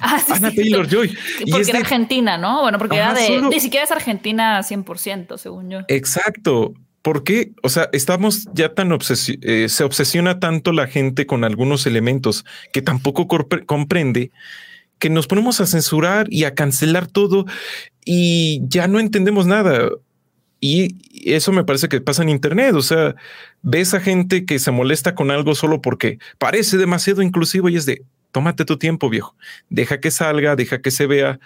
Ah, Anna Taylor Joy. Porque era argentina, ¿no? Bueno, porque era de. Ni siquiera es argentina 100%, según yo. Exacto. ¿Por qué? O sea, estamos ya tan eh, se obsesiona tanto la gente con algunos elementos que tampoco comprende que nos ponemos a censurar y a cancelar todo y ya no entendemos nada. Y eso me parece que pasa en Internet. O sea, ves a gente que se molesta con algo solo porque parece demasiado inclusivo y es de tómate tu tiempo, viejo. Deja que salga, deja que se vea.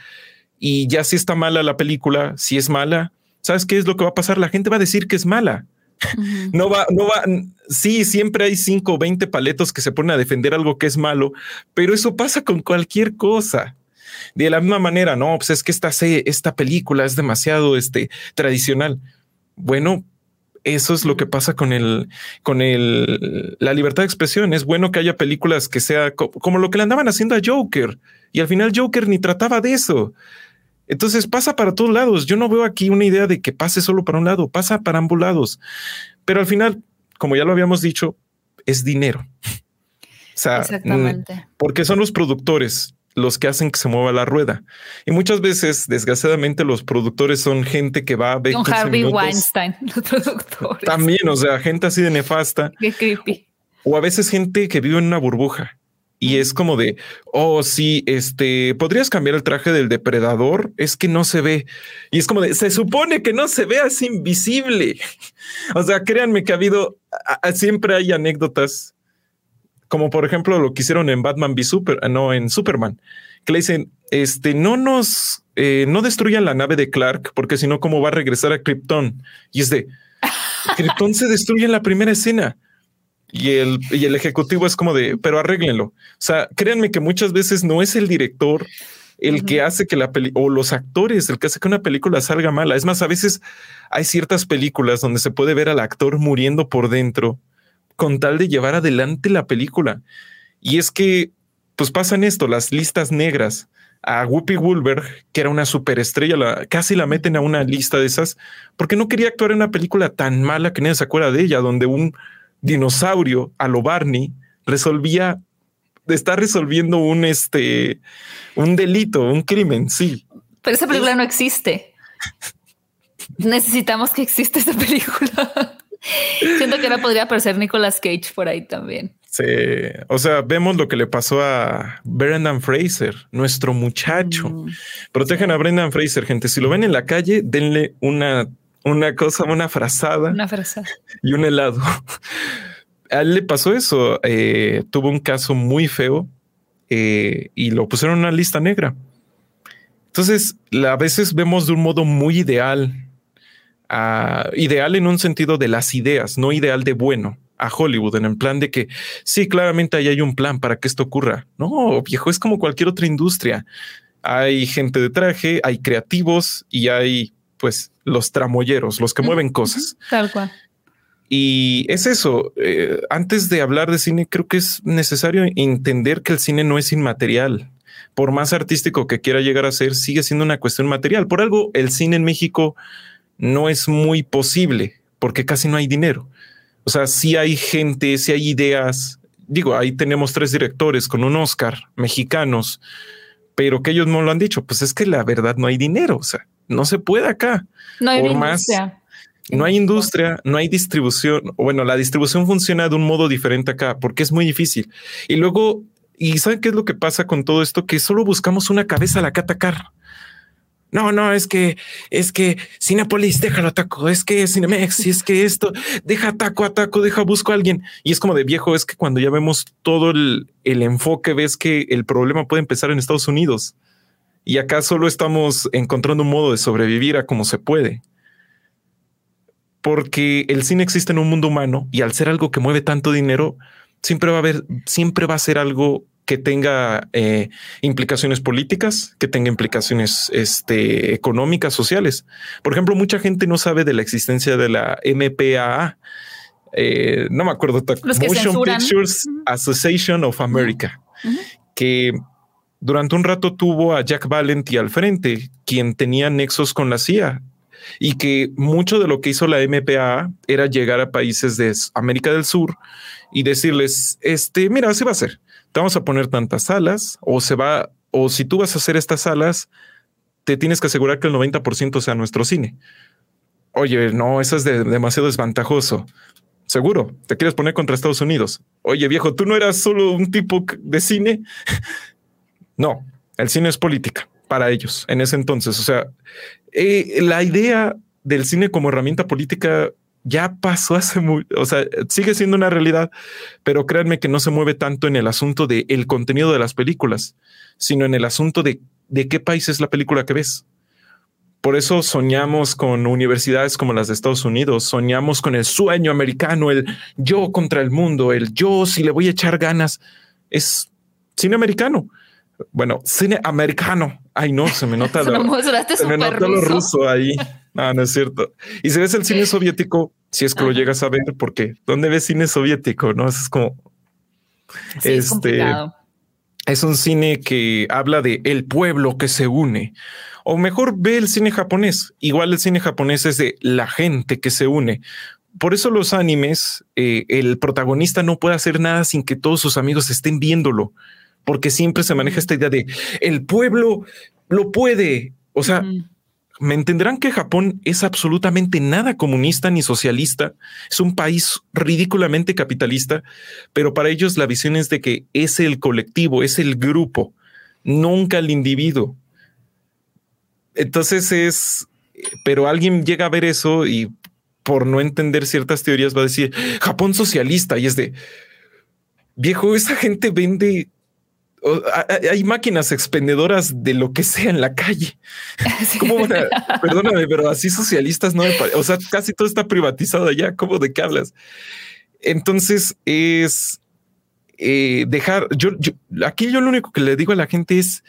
y ya si está mala la película, si es mala, ¿sabes qué es lo que va a pasar? La gente va a decir que es mala. No va, no va. Sí, siempre hay cinco o 20 paletos que se ponen a defender algo que es malo, pero eso pasa con cualquier cosa. De la misma manera, no, pues es que esta, esta película es demasiado este, tradicional. Bueno, eso es lo que pasa con el, con el, la libertad de expresión. Es bueno que haya películas que sea como lo que le andaban haciendo a Joker y al final Joker ni trataba de eso. Entonces pasa para todos lados. Yo no veo aquí una idea de que pase solo para un lado, pasa para ambos lados. Pero al final, como ya lo habíamos dicho, es dinero. O sea, Exactamente. porque son los productores los que hacen que se mueva la rueda. Y muchas veces, desgraciadamente, los productores son gente que va a ver. Con Harvey Weinstein, los productores. También, o sea, gente así de nefasta. Qué creepy. O a veces gente que vive en una burbuja. Y es como de, oh, sí, este, ¿podrías cambiar el traje del depredador? Es que no se ve. Y es como de, se supone que no se ve, es invisible. o sea, créanme que ha habido, siempre hay anécdotas, como por ejemplo lo que hicieron en Batman v Super, no, en Superman, que le dicen, este, no nos, eh, no destruyan la nave de Clark, porque si no, ¿cómo va a regresar a Krypton? Y es de, Krypton se destruye en la primera escena y el, y el ejecutivo es como de, pero arréglenlo. O sea, créanme que muchas veces no es el director el que hace que la película o los actores el que hace que una película salga mala. Es más, a veces hay ciertas películas donde se puede ver al actor muriendo por dentro con tal de llevar adelante la película. Y es que, pues pasan esto, las listas negras. A Whoopi Goldberg, que era una superestrella, la, casi la meten a una lista de esas, porque no quería actuar en una película tan mala que nadie se acuerda de ella, donde un dinosaurio a lo Barney resolvía, está resolviendo un, este, un delito, un crimen, sí. Pero esa película no existe. Necesitamos que exista esa película. Siento que ahora podría aparecer Nicolas Cage por ahí también. Sí, o sea, vemos lo que le pasó a Brendan Fraser, nuestro muchacho. Mm, Protejan a Brendan Fraser, gente. Si lo ven en la calle, denle una una cosa, una frazada. Una frazada. Y un helado. A él le pasó eso. Eh, tuvo un caso muy feo eh, y lo pusieron en una lista negra. Entonces, a veces vemos de un modo muy ideal, ideal en un sentido de las ideas, no ideal de bueno a Hollywood, en el plan de que sí, claramente ahí hay un plan para que esto ocurra. No, viejo, es como cualquier otra industria. Hay gente de traje, hay creativos y hay pues los tramoyeros, los que mueven cosas. Tal cual. Y es eso, eh, antes de hablar de cine, creo que es necesario entender que el cine no es inmaterial. Por más artístico que quiera llegar a ser, sigue siendo una cuestión material. Por algo, el cine en México no es muy posible, porque casi no hay dinero. O sea, si hay gente, si hay ideas. Digo, ahí tenemos tres directores con un Oscar, mexicanos, pero que ellos no lo han dicho. Pues es que la verdad no hay dinero. O sea, no se puede acá. No hay industria. No hay industria, no hay distribución. Bueno, la distribución funciona de un modo diferente acá porque es muy difícil. Y luego, ¿y saben qué es lo que pasa con todo esto? Que solo buscamos una cabeza a la que atacar. No, no, es que, es que Cinepolis, déjalo ataco, es que Cinemex, es que esto, deja ataco, ataco, deja busco a alguien. Y es como de viejo, es que cuando ya vemos todo el, el enfoque, ves que el problema puede empezar en Estados Unidos. Y acá solo estamos encontrando un modo de sobrevivir a como se puede. Porque el cine existe en un mundo humano y al ser algo que mueve tanto dinero, siempre va a haber, siempre va a ser algo que tenga eh, implicaciones políticas, que tenga implicaciones este, económicas, sociales. Por ejemplo, mucha gente no sabe de la existencia de la MPAA. Eh, no me acuerdo, Motion Pictures Association of America, que durante un rato tuvo a Jack Valenti al frente, quien tenía nexos con la CIA y que mucho de lo que hizo la MPA era llegar a países de América del Sur y decirles, este, mira, así va a ser. Te vamos a poner tantas salas o se va, o si tú vas a hacer estas salas, te tienes que asegurar que el 90% sea nuestro cine. Oye, no, eso es demasiado desventajoso. Seguro, te quieres poner contra Estados Unidos. Oye, viejo, tú no eras solo un tipo de cine. No, el cine es política para ellos en ese entonces. O sea, eh, la idea del cine como herramienta política ya pasó hace muy, o sea, sigue siendo una realidad, pero créanme que no se mueve tanto en el asunto del el contenido de las películas, sino en el asunto de de qué país es la película que ves. Por eso soñamos con universidades como las de Estados Unidos, soñamos con el sueño americano, el yo contra el mundo, el yo si le voy a echar ganas. Es cine americano. Bueno, cine americano. Ay, no, se me nota, lo, se me nota lo ruso ahí. No, no es cierto. Y si ves el cine soviético, si es que lo llegas a ver, porque ¿dónde ves cine soviético? No es como este es, un cine que habla de el pueblo que se une. O mejor ve el cine japonés. Igual el cine japonés es de la gente que se une. Por eso los animes, eh, el protagonista no puede hacer nada sin que todos sus amigos estén viéndolo, porque siempre se maneja esta idea de el pueblo lo puede. O sea, me entenderán que Japón es absolutamente nada comunista ni socialista, es un país ridículamente capitalista, pero para ellos la visión es de que es el colectivo, es el grupo, nunca el individuo. Entonces es, pero alguien llega a ver eso y por no entender ciertas teorías va a decir Japón socialista y es de viejo, esa gente vende hay máquinas expendedoras de lo que sea en la calle. perdóname, pero así socialistas no me parece. O sea, casi todo está privatizado allá. ¿Cómo de qué hablas? Entonces es eh, dejar. Yo, aquí yo lo único que le digo a la gente es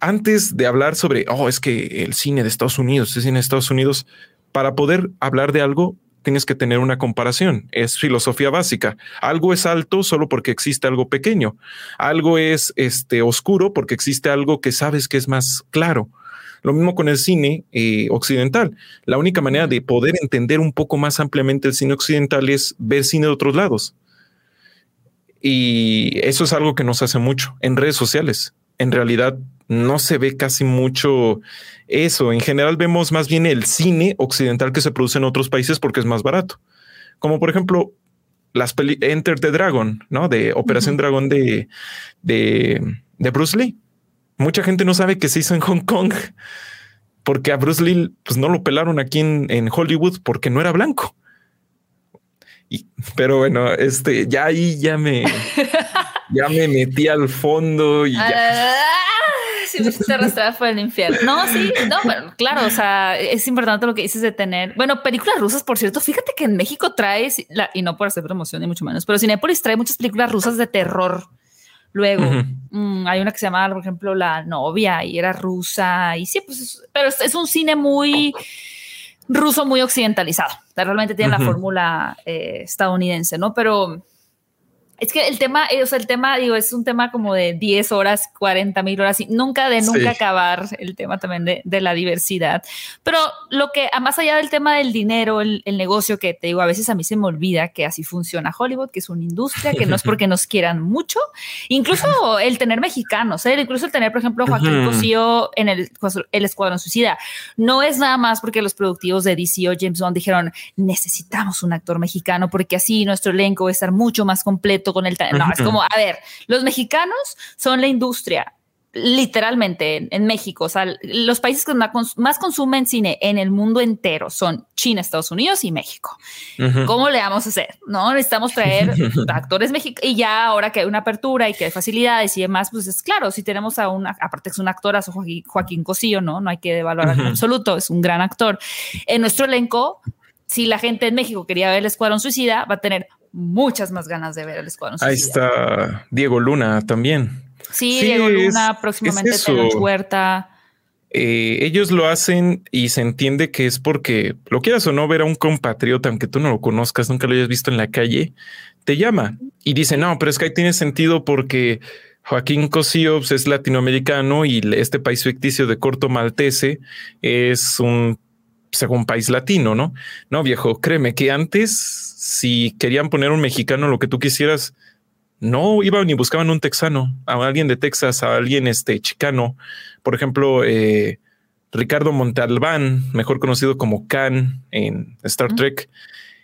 antes de hablar sobre, oh, es que el cine de Estados Unidos, el cine de Estados Unidos, para poder hablar de algo, tienes que tener una comparación. Es filosofía básica. Algo es alto solo porque existe algo pequeño. Algo es este, oscuro porque existe algo que sabes que es más claro. Lo mismo con el cine eh, occidental. La única manera de poder entender un poco más ampliamente el cine occidental es ver cine de otros lados. Y eso es algo que nos hace mucho en redes sociales. En realidad no se ve casi mucho eso. En general vemos más bien el cine occidental que se produce en otros países porque es más barato. Como por ejemplo las peli Enter the Dragon, ¿no? De Operación Dragón de, de, de, Bruce Lee. Mucha gente no sabe que se hizo en Hong Kong porque a Bruce Lee pues no lo pelaron aquí en, en Hollywood porque no era blanco. Y, pero bueno, este ya ahí ya me, ya me metí al fondo y ya. Si me arrastrar fue el infierno. No, sí, no, pero claro, o sea, es importante lo que dices de tener. Bueno, películas rusas, por cierto, fíjate que en México trae, y no por hacer promoción ni mucho menos, pero Cinepolis trae muchas películas rusas de terror. Luego, mm, hay una que se llama, por ejemplo, La novia y era rusa. Y sí, pues, pero es, un cine muy ruso, muy occidentalizado. Realmente tiene la fórmula eh, estadounidense, ¿no? Pero es que el tema, eh, o sea, el tema, digo, es un tema como de 10 horas, 40 mil horas y nunca de nunca acabar el tema también de, de, la diversidad. Pero lo que, más allá del tema del dinero, el, el, negocio que te digo, a veces a mí se me olvida que así funciona Hollywood, que es una industria, que no es porque nos quieran mucho. Incluso el tener mexicanos, ¿eh? incluso el tener, por ejemplo, Joaquín Cosío en el, el Escuadrón Suicida, no es nada más porque los productivos de DC o James Bond dijeron, necesitamos un actor mexicano porque así nuestro elenco va a estar mucho más completo con el... No, es como, a ver, los mexicanos son la industria literalmente en, México, o sea, los países que más, consumen cine en el mundo entero son China, Estados Unidos y México. ¿Cómo le vamos a hacer? No necesitamos traer actores mexicanos y ya ahora que hay una apertura y que hay facilidades y demás, pues es claro, si tenemos a una, aparte es un actorazo, Joaquín, Joaquín Cosío, ¿no? No hay que evaluar en absoluto, es un gran actor. En nuestro elenco, si la gente en México quería ver el Escuadrón Suicida, va a tener muchas más ganas de ver el Escuadrón Ahí está Diego Luna también. Sí, Diego Luna, próximamente es Huerta. Eh, ellos lo hacen y se entiende que es porque lo quieras o no ver a un compatriota, aunque tú no lo conozcas, nunca lo hayas visto en la calle, te llama y dice, no, pero es que ahí tiene sentido porque Joaquín Cosío es latinoamericano y este país ficticio de corto maltese es un según país latino, ¿no? No, viejo, créeme que antes, si querían poner un mexicano lo que tú quisieras, no iban ni buscaban un texano, a alguien de Texas, a alguien este chicano. Por ejemplo, eh, Ricardo Montalbán, mejor conocido como Khan en Star Trek,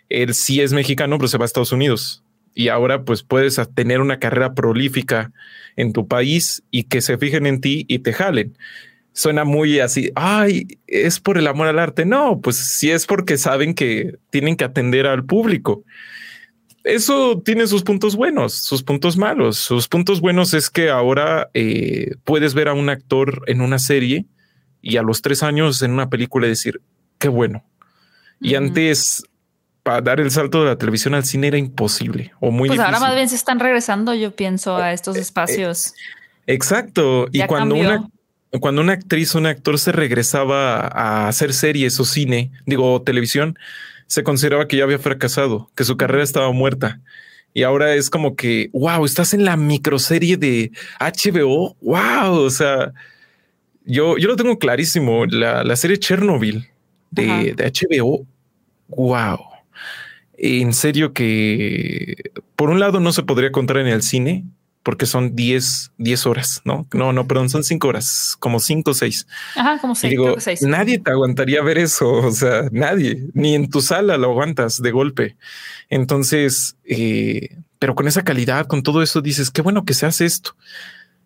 él sí es mexicano, pero se va a Estados Unidos. Y ahora pues puedes tener una carrera prolífica en tu país y que se fijen en ti y te jalen suena muy así, ay, es por el amor al arte. No, pues sí es porque saben que tienen que atender al público. eso tiene sus puntos buenos, sus puntos malos. Sus puntos buenos es que ahora eh, puedes ver a un actor en una serie y a los tres años en una película decir, qué bueno. Y antes, para dar el salto de la televisión al cine era imposible o muy pues ahora más bien se están regresando, yo pienso, a estos eh, espacios. exacto. y cuando una, cuando una actriz o un actor se regresaba a hacer series o cine, digo, televisión, se consideraba que ya había fracasado, que su carrera estaba muerta. Y ahora es como que, wow, estás en la microserie de HBO. Wow. O sea, yo, yo lo tengo clarísimo. La, la serie Chernobyl de, de, HBO. Wow. En serio que por un lado no se podría contar en el cine porque son 10, 10 horas, ¿no? No, no, perdón, son 5 horas, como 5 o 6. Ajá, como 6. Digo, nadie te aguantaría ver eso, o sea, nadie, ni en tu sala lo aguantas de golpe. Entonces, eh, pero con esa calidad, con todo eso, dices, qué bueno que se hace esto.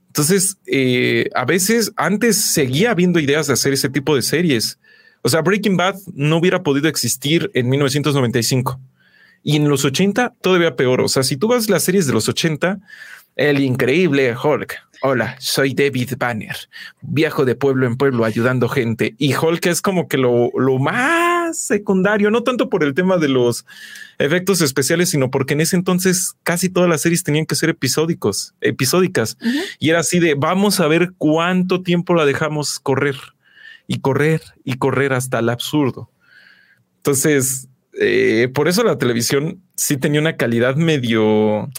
Entonces, eh, a veces antes seguía habiendo ideas de hacer ese tipo de series. O sea, Breaking Bad no hubiera podido existir en 1995. Y en los 80 todavía peor. O sea, si tú vas las series de los 80, el increíble Hulk. Hola, soy David Banner. Viajo de pueblo en pueblo ayudando gente. Y Hulk es como que lo, más secundario, no tanto por el tema de los efectos especiales, sino porque en ese entonces casi todas las series tenían que ser episódicos, episódicas. Y era así de vamos a ver cuánto tiempo la dejamos correr y correr y correr hasta el absurdo. Entonces, eh, por eso la televisión sí tenía una calidad medio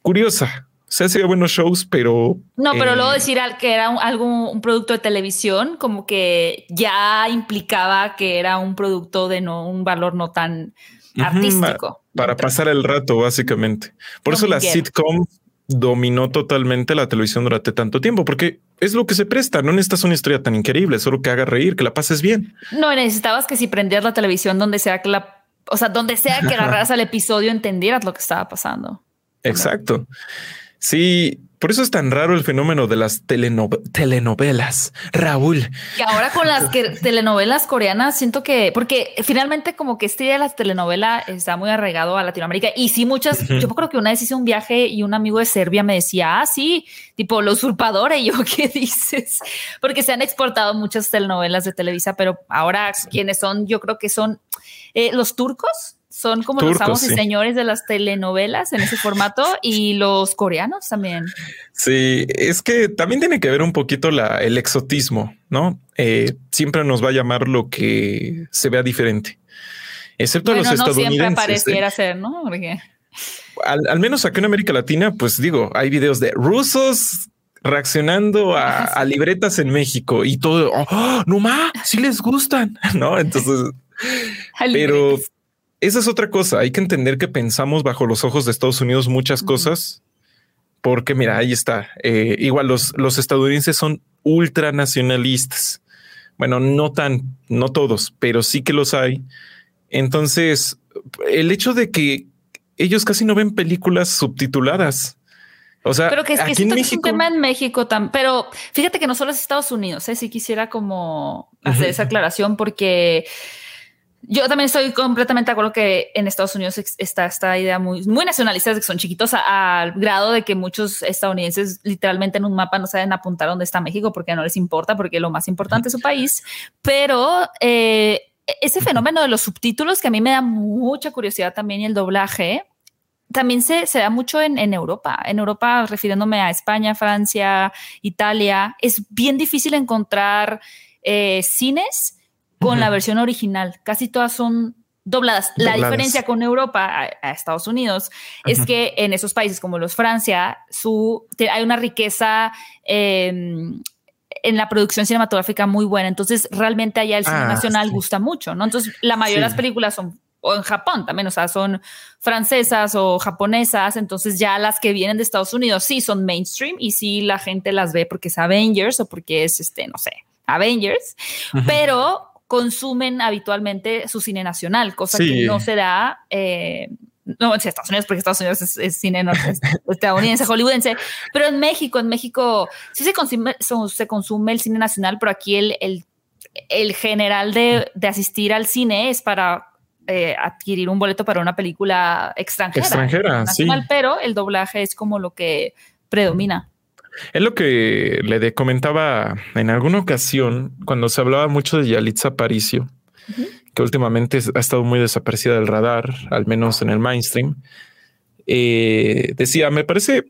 curiosa se hacía buenos shows, pero... No, pero luego eh, decir que era un, algo, un producto de televisión, como que ya implicaba que era un producto de no un valor no tan artístico. para pasar el rato, básicamente. Por eso la sitcom dominó totalmente la televisión durante tanto tiempo, porque es lo que se presta. No necesitas una historia tan increíble, solo que haga reír, que la pases bien. No necesitabas que si prendías la televisión donde sea que la, o sea, donde sea que agarraras al episodio, entendieras lo que estaba pasando. Exacto. Sí, por eso es tan raro el fenómeno de las telenovelas, Raúl. Que ahora con las telenovelas coreanas siento que, porque finalmente como que este día de la telenovela está muy arraigado a Latinoamérica. Y sí muchas, yo creo que una vez hice un viaje y un amigo de Serbia me decía, ah, sí, tipo lo usurpador y yo, ¿qué dices? Porque se han exportado muchas telenovelas de Televisa, pero ahora quienes son, yo creo que son eh, los turcos son como los amos y señores de las telenovelas en ese formato y los coreanos también. Sí, es que también tiene que ver un poquito la, el exotismo, ¿no? Eh, siempre nos va a llamar lo que se vea diferente, excepto los estadounidenses. No siempre ¿eh? pareciera ser, ¿no? Al, menos acá en América Latina, pues digo, hay videos de rusos reaccionando a, libretas en México y todo. Oh, no más, si les gustan, no? Entonces, pero esa es otra cosa. Hay que entender que pensamos bajo los ojos de Estados Unidos muchas cosas, porque mira, ahí está. Eh, igual los, los estadounidenses son ultranacionalistas. Bueno, no tan, no todos, pero sí que los hay. Entonces, el hecho de que ellos casi no ven películas subtituladas. O sea, pero que es, que en México, es un tema en México también. Pero fíjate que no solo es Estados Unidos, ¿eh? si quisiera como hacer esa aclaración, porque yo también estoy completamente de acuerdo que en Estados Unidos está esta idea muy, muy nacionalista de que son chiquitos al grado de que muchos estadounidenses literalmente en un mapa no saben apuntar dónde está México porque no les importa, porque lo más importante es su país. Pero eh, ese fenómeno de los subtítulos que a mí me da mucha curiosidad también y el doblaje, también se, se da mucho en, en, Europa. En Europa, refiriéndome a España, Francia, Italia, es bien difícil encontrar eh, cines con la versión original. Casi todas son dobladas. La diferencia con Europa a, Estados Unidos es que en esos países como los Francia, su, hay una riqueza em, en la producción cinematográfica muy buena. Entonces, realmente allá el cine ah, nacional gusta mucho, ¿no? Entonces, la mayoría de las películas son o en Japón también, o sea, son francesas o japonesas, entonces ya las que vienen de Estados Unidos sí son mainstream y sí la gente las ve porque es Avengers o porque es este, no sé, Avengers, pero consumen habitualmente su cine nacional, cosa que no se da. Eh, no en Estados Unidos, porque Estados Unidos es, cine estadounidense, hollywoodense, pero en México, en México sí se consume, se consume el cine nacional, pero aquí el, el, el general de, de, asistir al cine es para eh, adquirir un boleto para una película extranjera. Extranjera, sí. Pero el doblaje es como lo que predomina. Es lo que le comentaba en alguna ocasión cuando se hablaba mucho de Yalitza Aparicio, que últimamente ha estado muy desaparecida del radar, al menos en el mainstream. Eh, decía, me parece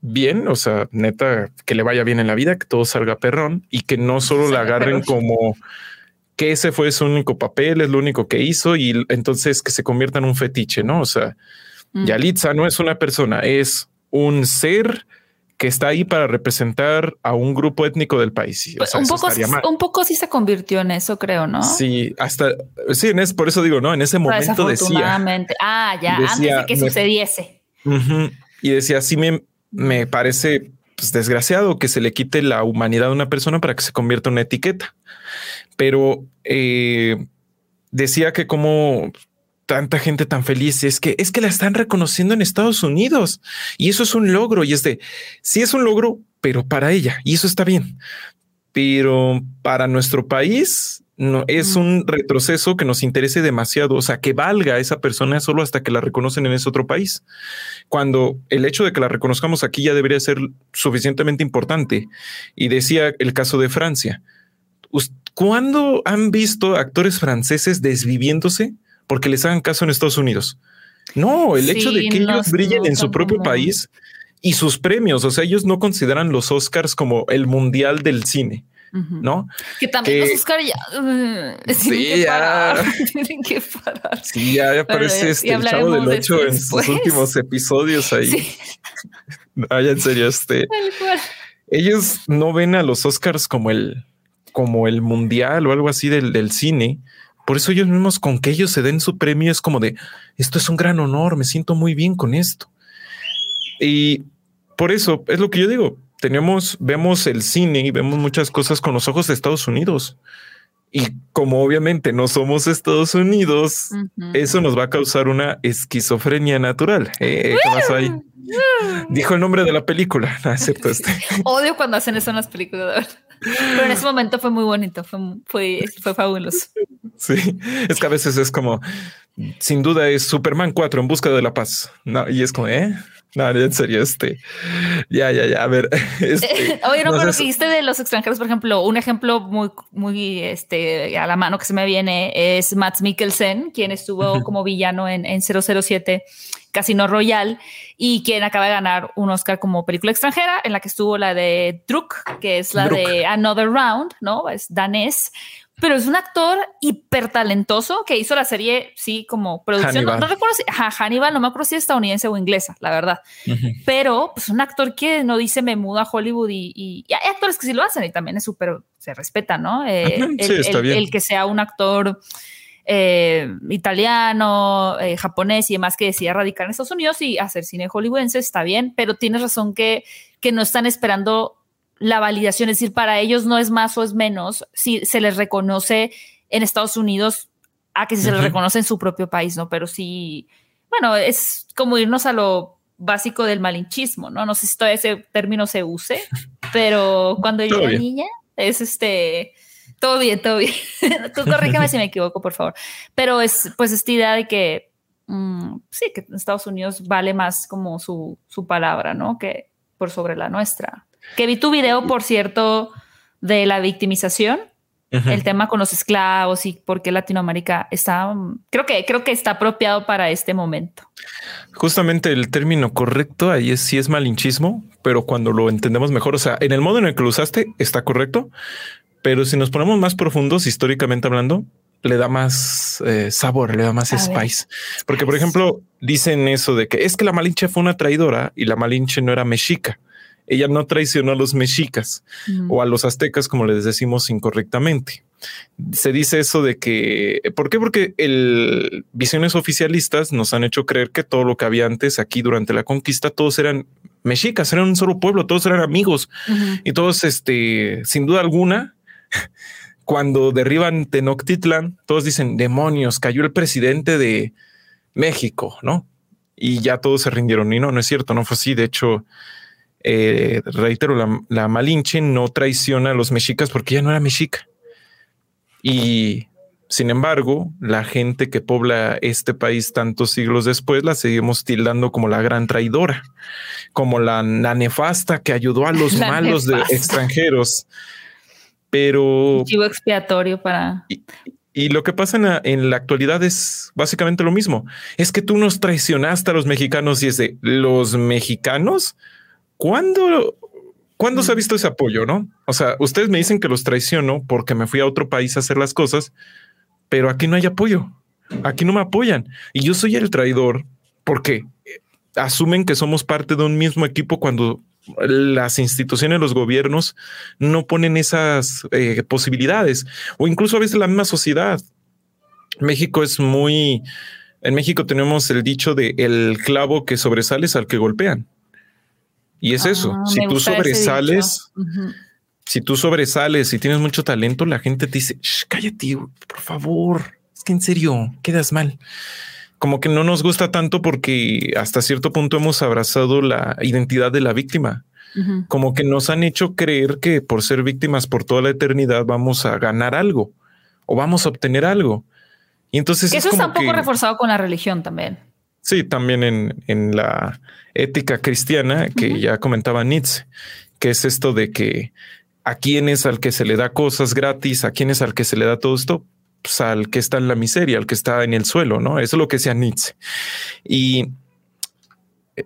bien, o sea, neta, que le vaya bien en la vida, que todo salga perrón y que no solo la agarren como que ese fue su único papel, es lo único que hizo y entonces que se convierta en un fetiche, ¿no? O sea. Yalitza no es una persona, es un ser que está ahí para representar a un grupo étnico del país. Pues un, poco, un poco sí se convirtió en eso, creo, ¿no? Sí, hasta sí, en es, por eso digo, no, en ese momento decía. Ah, ya, antes de que sucediese. y decía, sí me, me parece pues, desgraciado que se le quite la humanidad a una persona para que se convierta en una etiqueta. Pero eh, decía que como tanta gente tan feliz es que es que la están reconociendo en Estados Unidos y eso es un logro y es de sí es un logro, pero para ella y eso está bien. Pero para nuestro país no es un retroceso que nos interese demasiado, o sea, que valga a esa persona solo hasta que la reconocen en ese otro país. Cuando el hecho de que la reconozcamos aquí ya debería ser suficientemente importante. Y decía el caso de Francia. ¿Cuándo han visto actores franceses desviviéndose porque les hagan caso en Estados Unidos? No, el hecho de que ellos brillen en su propio país y sus premios, o sea, ellos no consideran los Oscars como el mundial del cine. ¿no? Que también los Oscar ya uh, sí, tienen, que parar, Sí, ya aparece este el chavo del 8 en sus últimos episodios ahí. Sí. Ay, en serio, este. Ellos no ven a los Oscars como el, como el mundial o algo así del, del cine. Por eso ellos mismos, con que ellos se den su premio, es como de esto es un gran honor, me siento muy bien con esto. Y por eso es lo que yo digo tenemos, vemos el cine y vemos muchas cosas con los ojos de Estados Unidos. Y como obviamente no somos Estados Unidos, eso nos va a causar una esquizofrenia natural. Eh, ¿Qué ahí? Dijo el nombre de la película. No, cierto este. Odio cuando hacen eso en las películas. Pero en ese momento fue muy bonito, fue, fue, fue fabuloso. Sí, es que a veces es como, sin duda es Superman 4 en busca de la paz. No, y es como, ¿eh? No, en serio, este. Ya, ya, ya. A ver. Este, Oye, no, pero lo que dijiste de los extranjeros, por ejemplo, un ejemplo muy, muy este, a la mano que se me viene es Matt Mikkelsen, quien estuvo como villano en, en 007 Casino Royale y quien acaba de ganar un Oscar como película extranjera, en la que estuvo la de Druk, que es la de Another Round, ¿no? Es danés pero es un actor hiper talentoso que hizo la serie, sí, como producción. No, recuerdo si Hannibal, no me acuerdo si es estadounidense o inglesa, la verdad. Pero pues un actor que no dice me muda a Hollywood y, hay actores que sí lo hacen y también es súper, se respeta, ¿no? Eh, el, que sea un actor eh, italiano, eh, japonés y demás que decida radicar en Estados Unidos y hacer cine hollywoodense está bien, pero tienes razón que, que no están esperando la validación, es decir, para ellos no es más o es menos si se les reconoce en Estados Unidos a que si se les reconoce en su propio país, ¿no? Pero sí, bueno, es como irnos a lo básico del malinchismo, ¿no? No sé si todavía ese término se use, pero cuando yo era niña es este, todo bien, todo bien. Tú corrígeme si me equivoco, por favor. Pero es pues esta idea de que mm, sí, que Estados Unidos vale más como su, su palabra, ¿no? Que por sobre la nuestra. Que vi tu video, por cierto, de la victimización, el tema con los esclavos y por qué Latinoamérica está, creo que, creo que está apropiado para este momento. Justamente el término correcto ahí es sí es malinchismo, pero cuando lo entendemos mejor, o sea, en el modo en el que lo usaste está correcto, pero si nos ponemos más profundos históricamente hablando, le da más eh, sabor, le da más spice. Porque, por ejemplo, dicen eso de que es que la Malinche fue una traidora y la Malinche no era mexica ella no traicionó a los mexicas o a los aztecas, como les decimos incorrectamente. Se dice eso de que, ¿por qué? Porque el visiones oficialistas nos han hecho creer que todo lo que había antes aquí durante la conquista, todos eran mexicas, eran un solo pueblo, todos eran amigos y todos, este, sin duda alguna, cuando derriban Tenochtitlan, todos dicen demonios, cayó el presidente de México, no? Y ya todos se rindieron. Y no, no es cierto, no fue así. De hecho, eh, reitero, la, Malinche no traiciona a los mexicas porque ella no era mexica. Y Sin embargo, la gente que pobla este país tantos siglos después la seguimos tildando como la gran traidora, como la, nefasta que ayudó a los malos de extranjeros. Pero... Chivo expiatorio para... Y, lo que pasa en la, actualidad es básicamente lo mismo. Es que tú nos traicionaste a los mexicanos y es de los mexicanos. ¿Cuándo, ¿cuándo se ha visto ese apoyo? No? O sea, ustedes me dicen que los traiciono porque me fui a otro país a hacer las cosas, pero aquí no hay apoyo. Aquí no me apoyan. Y yo soy el traidor porque asumen que somos parte de un mismo equipo cuando las instituciones, los gobiernos no ponen esas eh, posibilidades o incluso a veces la misma sociedad. México es muy, en México tenemos el dicho de el clavo que sobresales al que golpean. Y es eso, ah, si tú sobresales, si tú sobresales y tienes mucho talento, la gente te dice, cállate, por favor. Es que en serio, quedas mal. Como que no nos gusta tanto porque hasta cierto punto hemos abrazado la identidad de la víctima. Como que nos han hecho creer que por ser víctimas por toda la eternidad vamos a ganar algo o vamos a obtener algo. Y entonces eso está un poco reforzado con la religión también. Sí, también en, en la ética cristiana que ya comentaba Nietzsche, que es esto de que a quién es al que se le da cosas gratis, a quién es al que se le da todo esto, pues al que está en la miseria, al que está en el suelo, ¿no? Eso es lo que decía Nietzsche. Y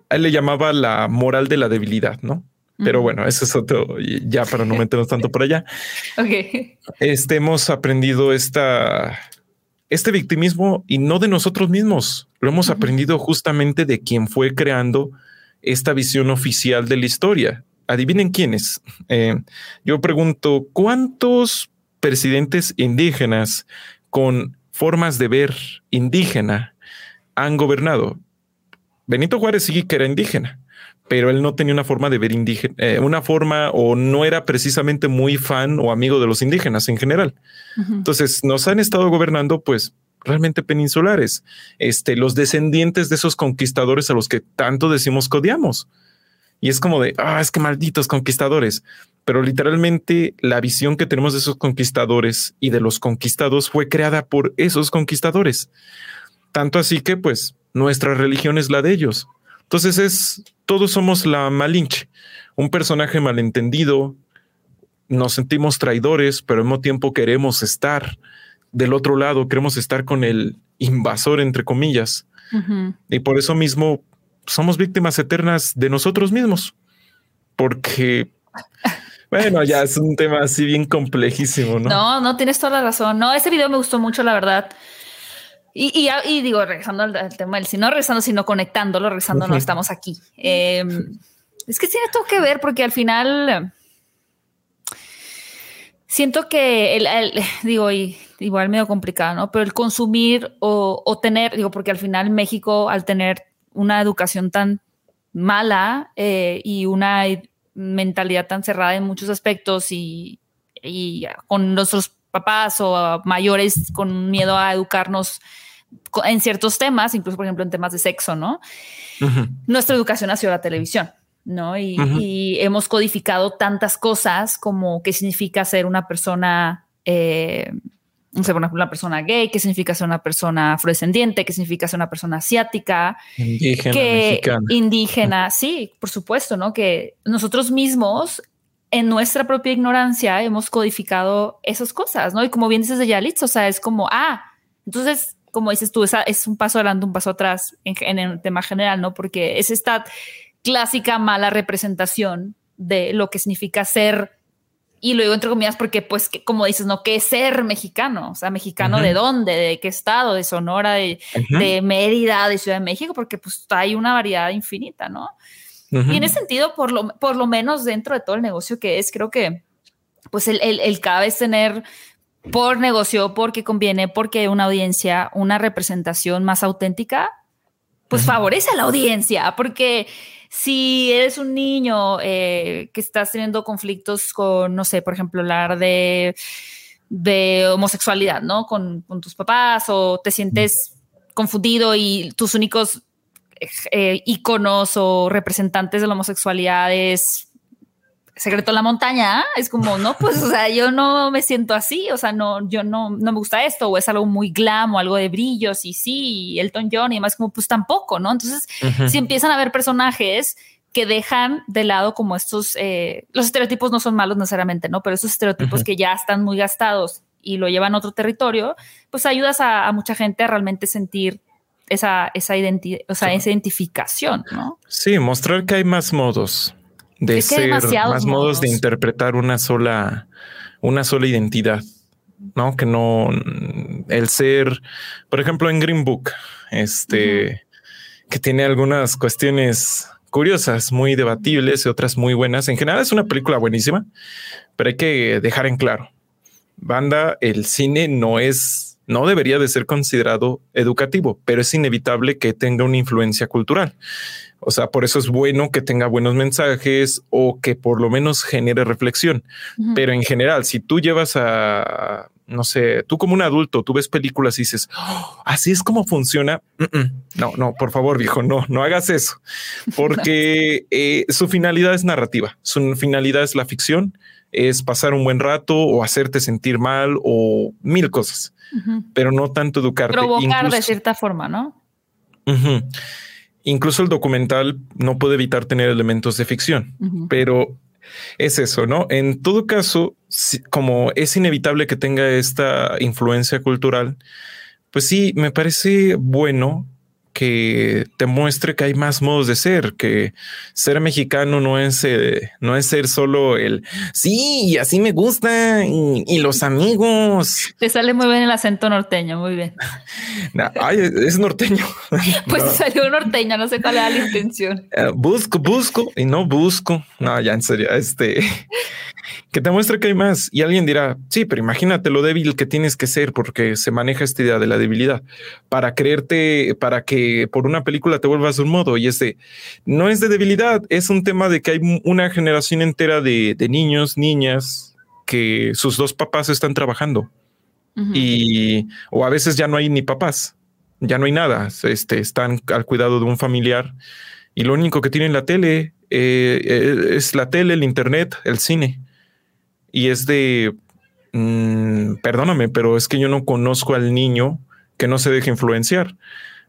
él le llamaba la moral de la debilidad, ¿no? Pero bueno, eso es otro, ya para no meternos tanto por allá. ok. Este, hemos aprendido esta, este victimismo y no de nosotros mismos, lo hemos aprendido justamente de quien fue creando esta visión oficial de la historia, adivinen quiénes. Eh, yo pregunto, ¿cuántos presidentes indígenas con formas de ver indígena han gobernado? Benito Juárez sí que era indígena, pero él no tenía una forma de ver indígena, eh, una forma o no era precisamente muy fan o amigo de los indígenas en general. Entonces nos han estado gobernando pues realmente peninsulares, este, los descendientes de esos conquistadores a los que tanto decimos que odiamos. Y es como de, ah, es que malditos conquistadores. Pero literalmente la visión que tenemos de esos conquistadores y de los conquistados fue creada por esos conquistadores. Tanto así que pues nuestra religión es la de ellos. Entonces es, todos somos la Malinche, un personaje malentendido, nos sentimos traidores, pero al mismo tiempo queremos estar del otro lado, queremos estar con el invasor, entre comillas. Y por eso mismo somos víctimas eternas de nosotros mismos, porque, bueno, ya es un tema así bien complejísimo, ¿no? No, no, tienes toda la razón. No, ese video me gustó mucho, la verdad. Y, y, digo, regresando al, tema del, si no regresando, sino conectándolo, regresando, no estamos aquí. Em, es que tiene todo que ver porque al final siento que el, digo, y, igual medio complicado, ¿no? Pero el consumir o, o, tener, digo, porque al final México, al tener una educación tan mala eh, y una mentalidad tan cerrada en muchos aspectos y, con nuestros papás o mayores con miedo a educarnos en ciertos temas, incluso por ejemplo en temas de sexo, ¿no? Nuestra educación ha sido la televisión, ¿no? Y, y, hemos codificado tantas cosas como qué significa ser una persona eh, no sé, por ejemplo, una persona gay, qué significa ser una persona afrodescendiente, qué significa ser una persona asiática, indígena, que, indígena, sí, por supuesto, ¿no? Que nosotros mismos en nuestra propia ignorancia hemos codificado esas cosas, ¿no? Y como bien dices de Yalitz, o sea, es como, ah, entonces, como dices tú, esa es un paso adelante, un paso atrás en, en el tema general, ¿no? Porque es esta clásica mala representación de lo que significa ser y lo digo entre comillas porque, pues, como dices, ¿no? ¿Qué es ser mexicano? O sea, ¿mexicano de dónde? ¿De qué estado? ¿De Sonora? De, de, Mérida? ¿De Ciudad de México? Porque, pues, hay una variedad infinita, ¿no? Y en ese sentido, por lo, por lo menos dentro de todo el negocio que es, creo que, pues, el, el, el cada vez tener por negocio, porque conviene, porque una audiencia, una representación más auténtica, pues favorece a la audiencia, porque si eres un niño eh, que estás teniendo conflictos con, no sé, por ejemplo, hablar de, de homosexualidad, ¿no? Con, tus papás o te sientes confundido y tus únicos eh, iconos o representantes de la homosexualidad es secreto en la montaña, es como, no, pues, o sea, yo no me siento así, o sea, no, yo no, no me gusta esto, o es algo muy glam o algo de brillos, y sí, Elton John y demás, como, pues tampoco, ¿no? Entonces, si empiezan a ver personajes que dejan de lado como estos, eh, los estereotipos no son malos necesariamente, ¿no? Pero esos estereotipos que ya están muy gastados y lo llevan a otro territorio, pues ayudas a, mucha gente a realmente sentir esa, esa identidad, o sea, esa identificación, ¿no? Sí, mostrar que hay más modos de ser, más modos. de interpretar una sola, una sola identidad, ¿no? Que no el ser, por ejemplo, en Green Book, este, que tiene algunas cuestiones curiosas, muy debatibles y otras muy buenas. En general es una película buenísima, pero hay que dejar en claro, banda, el cine no es, no debería de ser considerado educativo, pero es inevitable que tenga una influencia cultural. O sea, por eso es bueno que tenga buenos mensajes o que por lo menos genere reflexión. Pero en general, si tú llevas a, no sé, tú como un adulto, tú ves películas y dices, oh, así es como funciona. No, no, por favor, viejo, no, no hagas eso, porque eh, su finalidad es narrativa, su finalidad es la ficción, es pasar un buen rato o hacerte sentir mal o mil cosas, pero no tanto educarte. Provocar de cierta forma, ¿no? Incluso el documental no puede evitar tener elementos de ficción, pero es eso, ¿no? En todo caso, como es inevitable que tenga esta influencia cultural, pues sí, me parece bueno que te muestre que hay más modos de ser, que ser mexicano no es, eh, no es ser solo el sí, así me gusta y, los amigos. Te sale muy bien el acento norteño, muy bien. ay, es norteño. Pues salió norteño, no sé cuál era la intención. Eh, busco, busco y no busco. No, ya en serio, este que te muestre que hay más. Y alguien dirá, sí, pero imagínate lo débil que tienes que ser porque se maneja esta idea de la debilidad. Para creerte, para que por una película te vuelvas de un modo. Y ese no es de debilidad, es un tema de que hay una generación entera de, niños, niñas que sus dos papás están trabajando. Y o a veces ya no hay ni papás, ya no hay nada, este, están al cuidado de un familiar y lo único que tienen la tele eh, eh, es la tele, el internet, el cine y es de, mm, perdóname, pero es que yo no conozco al niño que no se deje influenciar.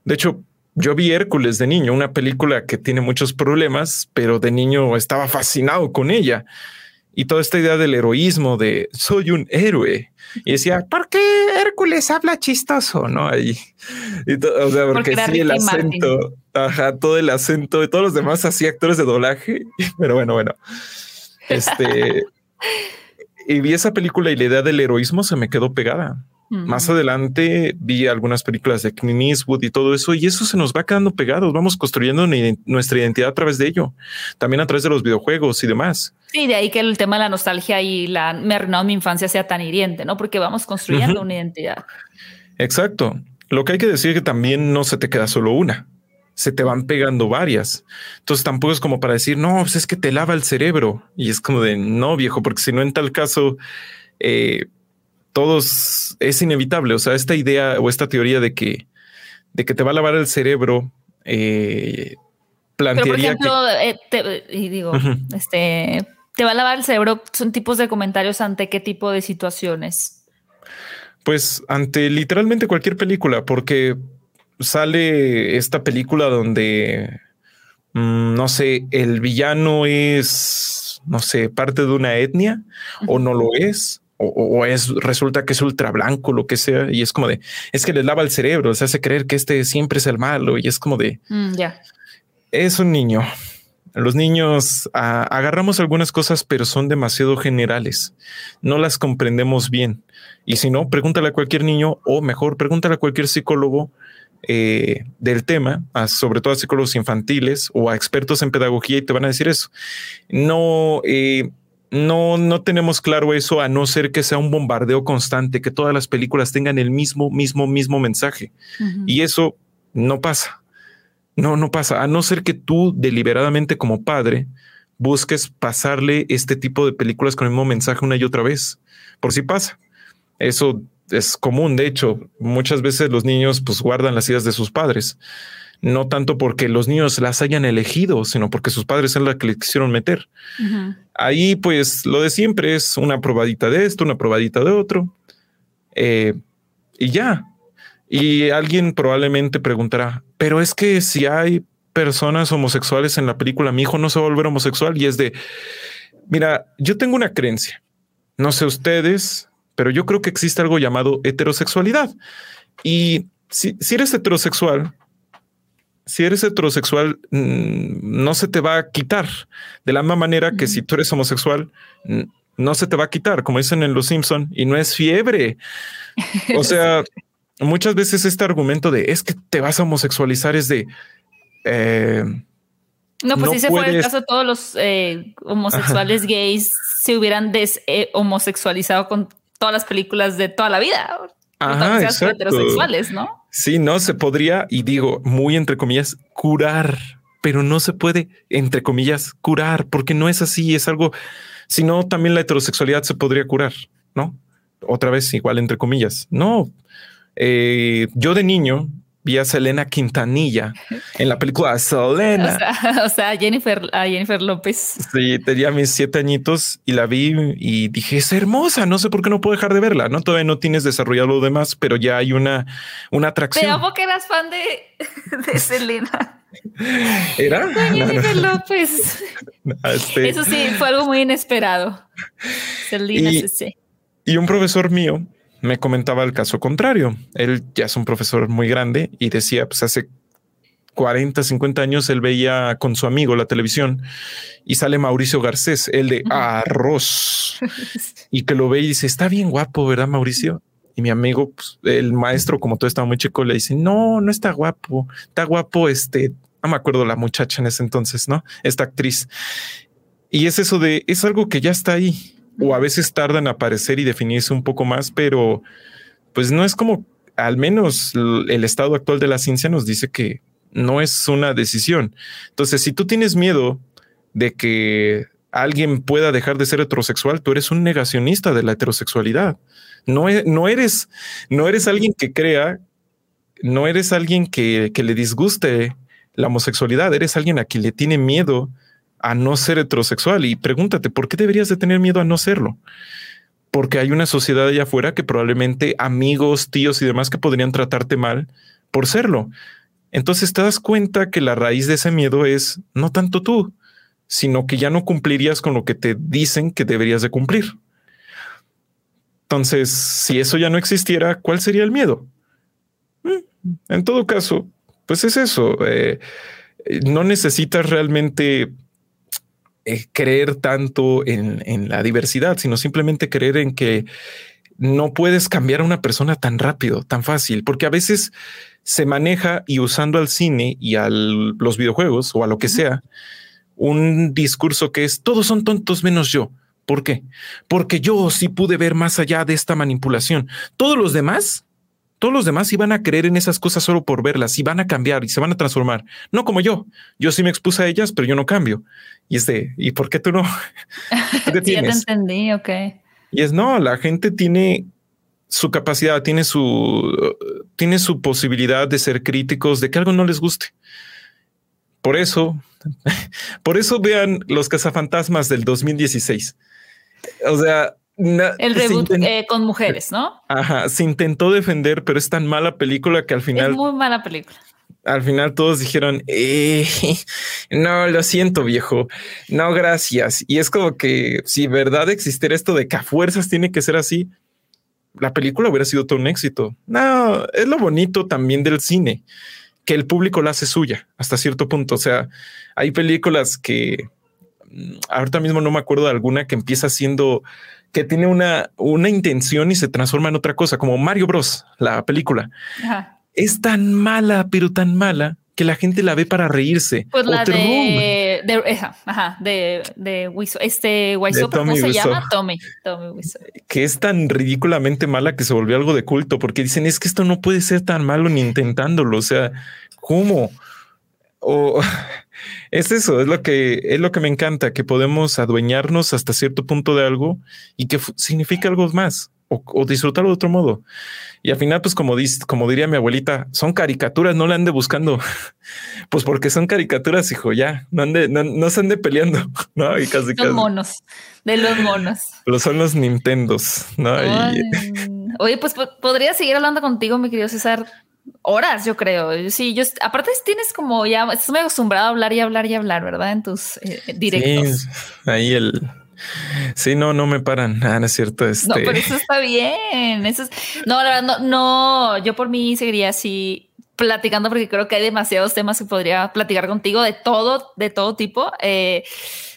De hecho, yo vi Hércules de niño, una película que tiene muchos problemas, pero de niño estaba fascinado con ella. Y toda esta idea del heroísmo de soy un héroe. Y decía, ¿por qué Hércules habla chistoso? No, ahí. o sea, porque, sí, el acento, ajá, todo el acento de todos los demás así actores de doblaje. Pero bueno, bueno. Este y vi esa película y la idea del heroísmo se me quedó pegada. Más adelante vi algunas películas de Clint Eastwood y todo eso, y eso se nos va quedando pegado. Vamos construyendo nuestra identidad a través de ello, también a través de los videojuegos y demás. Sí, de ahí que el tema de la nostalgia y la me mi infancia sea tan hiriente, ¿no? Porque vamos construyendo una identidad. Exacto. Lo que hay que decir es que también no se te queda solo una se te van pegando varias. Entonces tampoco es como para decir, no, pues es que te lava el cerebro. Y es como de, no, viejo, porque si no, en tal caso, eh, todos es inevitable. O sea, esta idea o esta teoría de que, de que te va a lavar el cerebro, eh, plantearía Pero por ejemplo, eh, y digo, este, te va a lavar el cerebro, son tipos de comentarios ante qué tipo de situaciones. Pues ante literalmente cualquier película, porque sale esta película donde, mm, no sé, el villano es, no sé, parte de una etnia o no lo es. O, es resulta que es ultra blanco, lo que sea, y es como de es que le lava el cerebro, se hace creer que este siempre es el malo, y es como de mm, ya es un niño. Los niños ah, agarramos algunas cosas, pero son demasiado generales, no las comprendemos bien. Y si no, pregúntale a cualquier niño, o mejor, pregúntale a cualquier psicólogo eh, del tema, sobre todo a psicólogos infantiles o a expertos en pedagogía y te van a decir eso. No, eh, no, no tenemos claro eso a no ser que sea un bombardeo constante, que todas las películas tengan el mismo, mismo, mismo mensaje. Y eso no pasa. No, no pasa. A no ser que tú deliberadamente como padre busques pasarle este tipo de películas con el mismo mensaje una y otra vez. Por si pasa. Eso es común, de hecho, muchas veces los niños pues guardan las ideas de sus padres, no tanto porque los niños las hayan elegido, sino porque sus padres son las que le quisieron meter. Ahí pues lo de siempre es una probadita de esto, una probadita de otro. Eh, y ya. Y alguien probablemente preguntará, pero es que si hay personas homosexuales en la película, mi hijo no se va a volver homosexual y es de, mira, yo tengo una creencia, no sé ustedes, pero yo creo que existe algo llamado heterosexualidad. Y si, si eres heterosexual, si eres heterosexual, mm, no se te va a quitar. De la misma manera que si tú eres homosexual, no se te va a quitar, como dicen en Los Simpson, y no es fiebre. O sea, muchas veces este argumento de es que te vas a homosexualizar es de... Eh, no, pues si se fue el caso, todos los eh, homosexuales gays se hubieran des eh, con todas las películas de toda la vida. Ajá, heterosexuales, ¿no? Sí, no se podría, y digo muy entre comillas, curar, pero no se puede, entre comillas, curar, porque no es así, es algo, sino también la heterosexualidad se podría curar, ¿no? Otra vez, igual entre comillas. No, eh, yo de niño vi a Selena Quintanilla en la película Selena. O sea, Jennifer, a Jennifer López. Sí, tenía mis siete añitos y la vi y dije, es hermosa, no sé por qué no puedo dejar de verla, ¿no? Todavía no tienes desarrollado lo demás, pero ya hay una, una atracción. Te amo que eras fan de, de Selena. ¿Era? Jennifer López. Este Eso sí, fue algo muy inesperado. Selena, sí. Y un profesor mío me comentaba el caso contrario. Él ya es un profesor muy grande y decía, pues hace 40, 50 años él veía con su amigo la televisión y sale Mauricio Garcés, el de arroz, y que lo ve y dice, está bien guapo, ¿verdad, Mauricio? Y mi amigo, pues, el maestro, como todo estaba muy chico, le dice, no, no está guapo, está guapo este, no me acuerdo la muchacha en ese entonces, ¿no? Esta actriz. Y es eso de, es algo que ya está ahí o a veces tarda en aparecer y definirse un poco más, pero pues no es como, al menos el estado actual de la ciencia nos dice que no es una decisión. Entonces, si tú tienes miedo de que alguien pueda dejar de ser heterosexual, tú eres un negacionista de la heterosexualidad. No, e, no eres, no eres alguien que crea, no eres alguien que le disguste la homosexualidad, eres alguien a quien le tiene miedo a no ser heterosexual y pregúntate, ¿por qué deberías de tener miedo a no serlo? Porque hay una sociedad allá afuera que probablemente amigos, tíos y demás que podrían tratarte mal por serlo. Entonces te das cuenta que la raíz de ese miedo es no tanto tú, sino que ya no cumplirías con lo que te dicen que deberías de cumplir. Entonces, si eso ya no existiera, ¿cuál sería el miedo? Mm, en todo caso, pues es eso. Eh, no necesitas realmente eh, creer tanto en, la diversidad, sino simplemente creer en que no puedes cambiar a una persona tan rápido, tan fácil, porque a veces se maneja y usando al cine y a los videojuegos o a lo que sea, un discurso que es todos son tontos menos yo. ¿Por qué? Porque yo sí pude ver más allá de esta manipulación. Todos los demás todos los demás iban a creer en esas cosas solo por verlas y van a cambiar y se van a transformar. No como yo. Yo sí me expuse a ellas, pero yo no cambio. Y es de, ¿y por qué tú no? sí, ya te entendí, ok. Y es, no, la gente tiene su capacidad, tiene su, tiene su posibilidad de ser críticos, de que algo no les guste. Por eso, por eso vean los cazafantasmas del 2016. O sea, el reboot eh, con mujeres, ¿no? Ajá, se intentó defender, pero es tan mala película que al final. Es muy mala película. Al final todos dijeron, eh, no, lo siento, viejo. No, gracias. Y es como que si verdad existiera esto de que a fuerzas tiene que ser así, la película hubiera sido todo un éxito. No, es lo bonito también del cine, que el público la hace suya hasta cierto punto. O sea, hay películas que mm, ahorita mismo no me acuerdo de alguna que empieza siendo que tiene una, una intención y se transforma en otra cosa, como Mario Bros, la película. Es tan mala, pero tan mala que la gente la ve para reírse. Pues la de, de, ajá, de, de este Wiseau, ¿cómo se llama? Tommy, Tommy Que es tan ridículamente mala que se volvió algo de culto, porque dicen, es que esto no puede ser tan malo ni intentándolo, o sea, ¿cómo? O es eso, es lo que es lo que me encanta, que podemos adueñarnos hasta cierto punto de algo y que significa algo más. o, disfrutarlo de otro modo. Y al final, pues como, como diría mi abuelita, son caricaturas, no la ande buscando. pues porque son caricaturas, hijo, ya, no, ande, no, se ande peleando, ¿no? Y casi, los monos, de los monos. Pero son los Nintendos, ¿no? Oye, pues podría seguir hablando contigo, mi querido César, horas, yo creo. Sí, yo aparte tienes como ya estás muy acostumbrado a hablar y hablar y hablar, ¿verdad? En tus eh, directos. Sí, ahí el Sí, no, no me paran. Ah, no es cierto. Este... No, pero eso está bien. Eso es... No, la verdad, no, no, yo por mí seguiría así platicando porque creo que hay demasiados temas que podría platicar contigo de todo, de todo tipo, eh,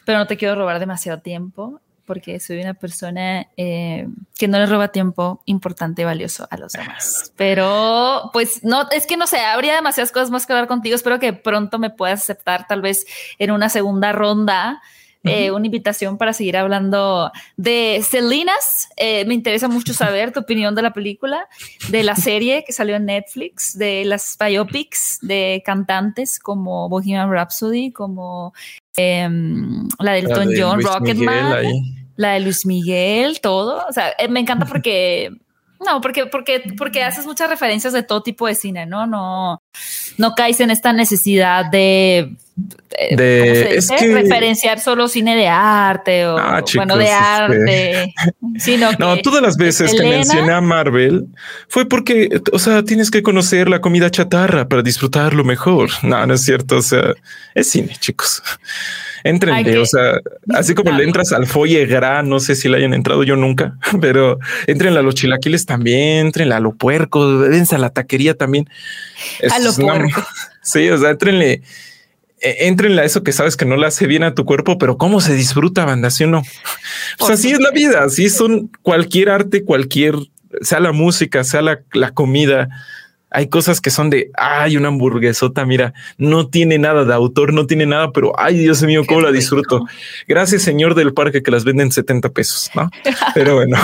pero no te quiero robar demasiado tiempo porque soy una persona eh, que no le roba tiempo importante y valioso a los demás. Pero pues no, es que no sé, habría demasiadas cosas más que hablar contigo. Espero que pronto me puedas aceptar tal vez en una segunda ronda eh, una invitación para seguir hablando de Selinas. Eh, me interesa mucho saber tu opinión de la película, de la serie que salió en Netflix, de las biopics de cantantes como Bohemian Rhapsody, como em, la del Elton John, Rocketman, la de Luis Miguel, todo. O sea, eh, me encanta porque no, porque, porque, porque haces muchas referencias de todo tipo de cine, ¿no? No, no caes en esta necesidad de, de referenciar solo cine de arte o ah, bueno de este, arte. Sino no, todas las veces que mencioné a Marvel fue porque, o sea, tienes que conocer la comida chatarra para disfrutarlo mejor. No, no es cierto. O sea, es cine, chicos. Entrenle, o sea, así como le entras al foie gras, no sé si le hayan entrado yo nunca, pero entrenle a los chilaquiles también, entrenle a lo puerco, dense a la taquería también. a lo puerco. Sí, o sea, entrenle, e, entrenle a eso que sabes que no le hace bien a tu cuerpo, pero cómo se disfruta, banda, ¿sí o no? Pues así es la vida, así son cualquier arte, cualquier, sea la música, sea la, la comida, hay cosas que son de, ay, una hamburguesota, mira, no tiene nada de autor, no tiene nada, pero ay, Dios mío, cómo la disfruto. Gracias, señor del parque, que las venden 70 pesos, ¿no? Pero bueno.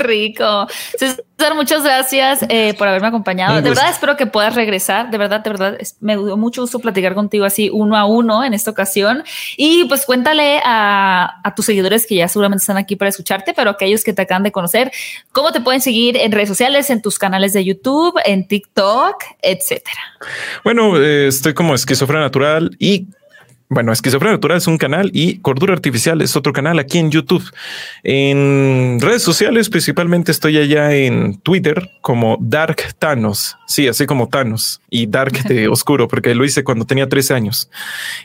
Rico. César, muchas gracias eh, por haberme acompañado. De verdad, espero que puedas regresar. De verdad, de verdad, me dio mucho gusto platicar contigo así uno a uno en esta ocasión. Y pues cuéntale a, a tus seguidores que ya seguramente están aquí para escucharte, pero aquellos que te acaban de conocer, cómo te pueden seguir en redes sociales, en tus canales de YouTube, en TikTok etcétera. Bueno, eh, estoy como esquizofrenia natural y bueno, Esquizofrenia Natural es un canal y Cordura Artificial es otro canal aquí en YouTube. En redes sociales, principalmente estoy allá en Twitter como Dark Thanos. Sí, así como Thanos y Dark de oscuro, porque lo hice cuando tenía 13 años.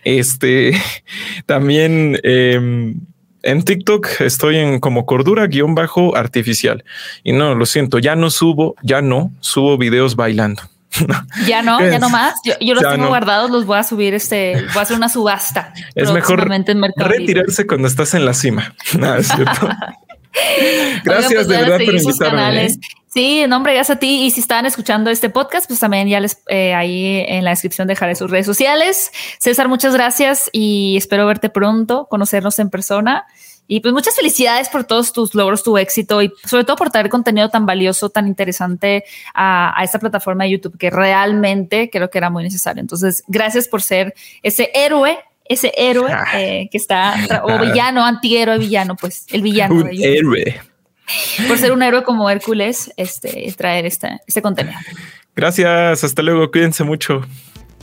Este también em, en TikTok estoy en como cordura guion bajo artificial. Y no, lo siento, ya no subo, ya no subo videos bailando. ya no, ya no más. Yo, los tengo guardados, los voy a subir. Este voy a hacer una subasta. Es mejor retirarse cuando estás en la cima. es cierto. Gracias pues de verdad por invitarme. ¿eh? Sí, nombre, gracias a ti. Y si están escuchando este podcast, pues también ya les eh, ahí en la descripción dejaré sus redes sociales. César, muchas gracias y espero verte pronto, conocernos en persona. Y pues muchas felicidades por todos tus logros, tu éxito y sobre todo por traer contenido tan valioso, tan interesante a, esta plataforma de YouTube que realmente creo que era muy necesario. Entonces, gracias por ser ese héroe ese héroe ah. eh, que está, o villano, antihéroe, villano, pues el villano. Un héroe por ser un héroe como Hércules, este, traer este, este contenido. Gracias, hasta luego, cuídense mucho.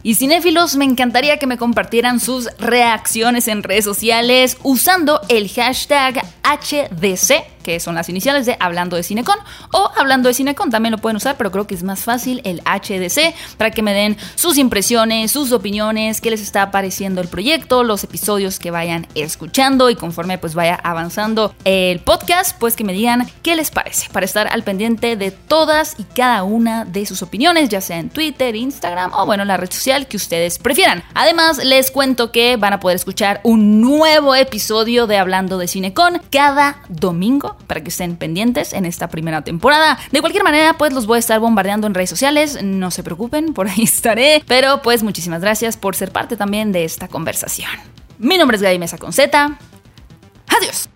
Y cinéfilos, me encantaría que me compartieran sus reacciones en redes sociales usando el hashtag HDC que son las iniciales de Hablando de Cinecon o Hablando de Cinecon, también lo pueden usar, pero creo que es más fácil el HDC para que me den sus impresiones, sus opiniones, qué les está pareciendo el proyecto, los episodios que vayan escuchando y conforme pues vaya avanzando el podcast, pues que me digan qué les parece para estar al pendiente de todas y cada una de sus opiniones, ya sea en Twitter, Instagram o bueno, la red social que ustedes prefieran. Además, les cuento que van a poder escuchar un nuevo episodio de Hablando de Cinecon cada domingo para que estén pendientes en esta primera temporada. De cualquier manera, pues los voy a estar bombardeando en redes sociales, no se preocupen, por ahí estaré. Pero pues muchísimas gracias por ser parte también de esta conversación. Mi nombre es Gaby Mesa. Adiós.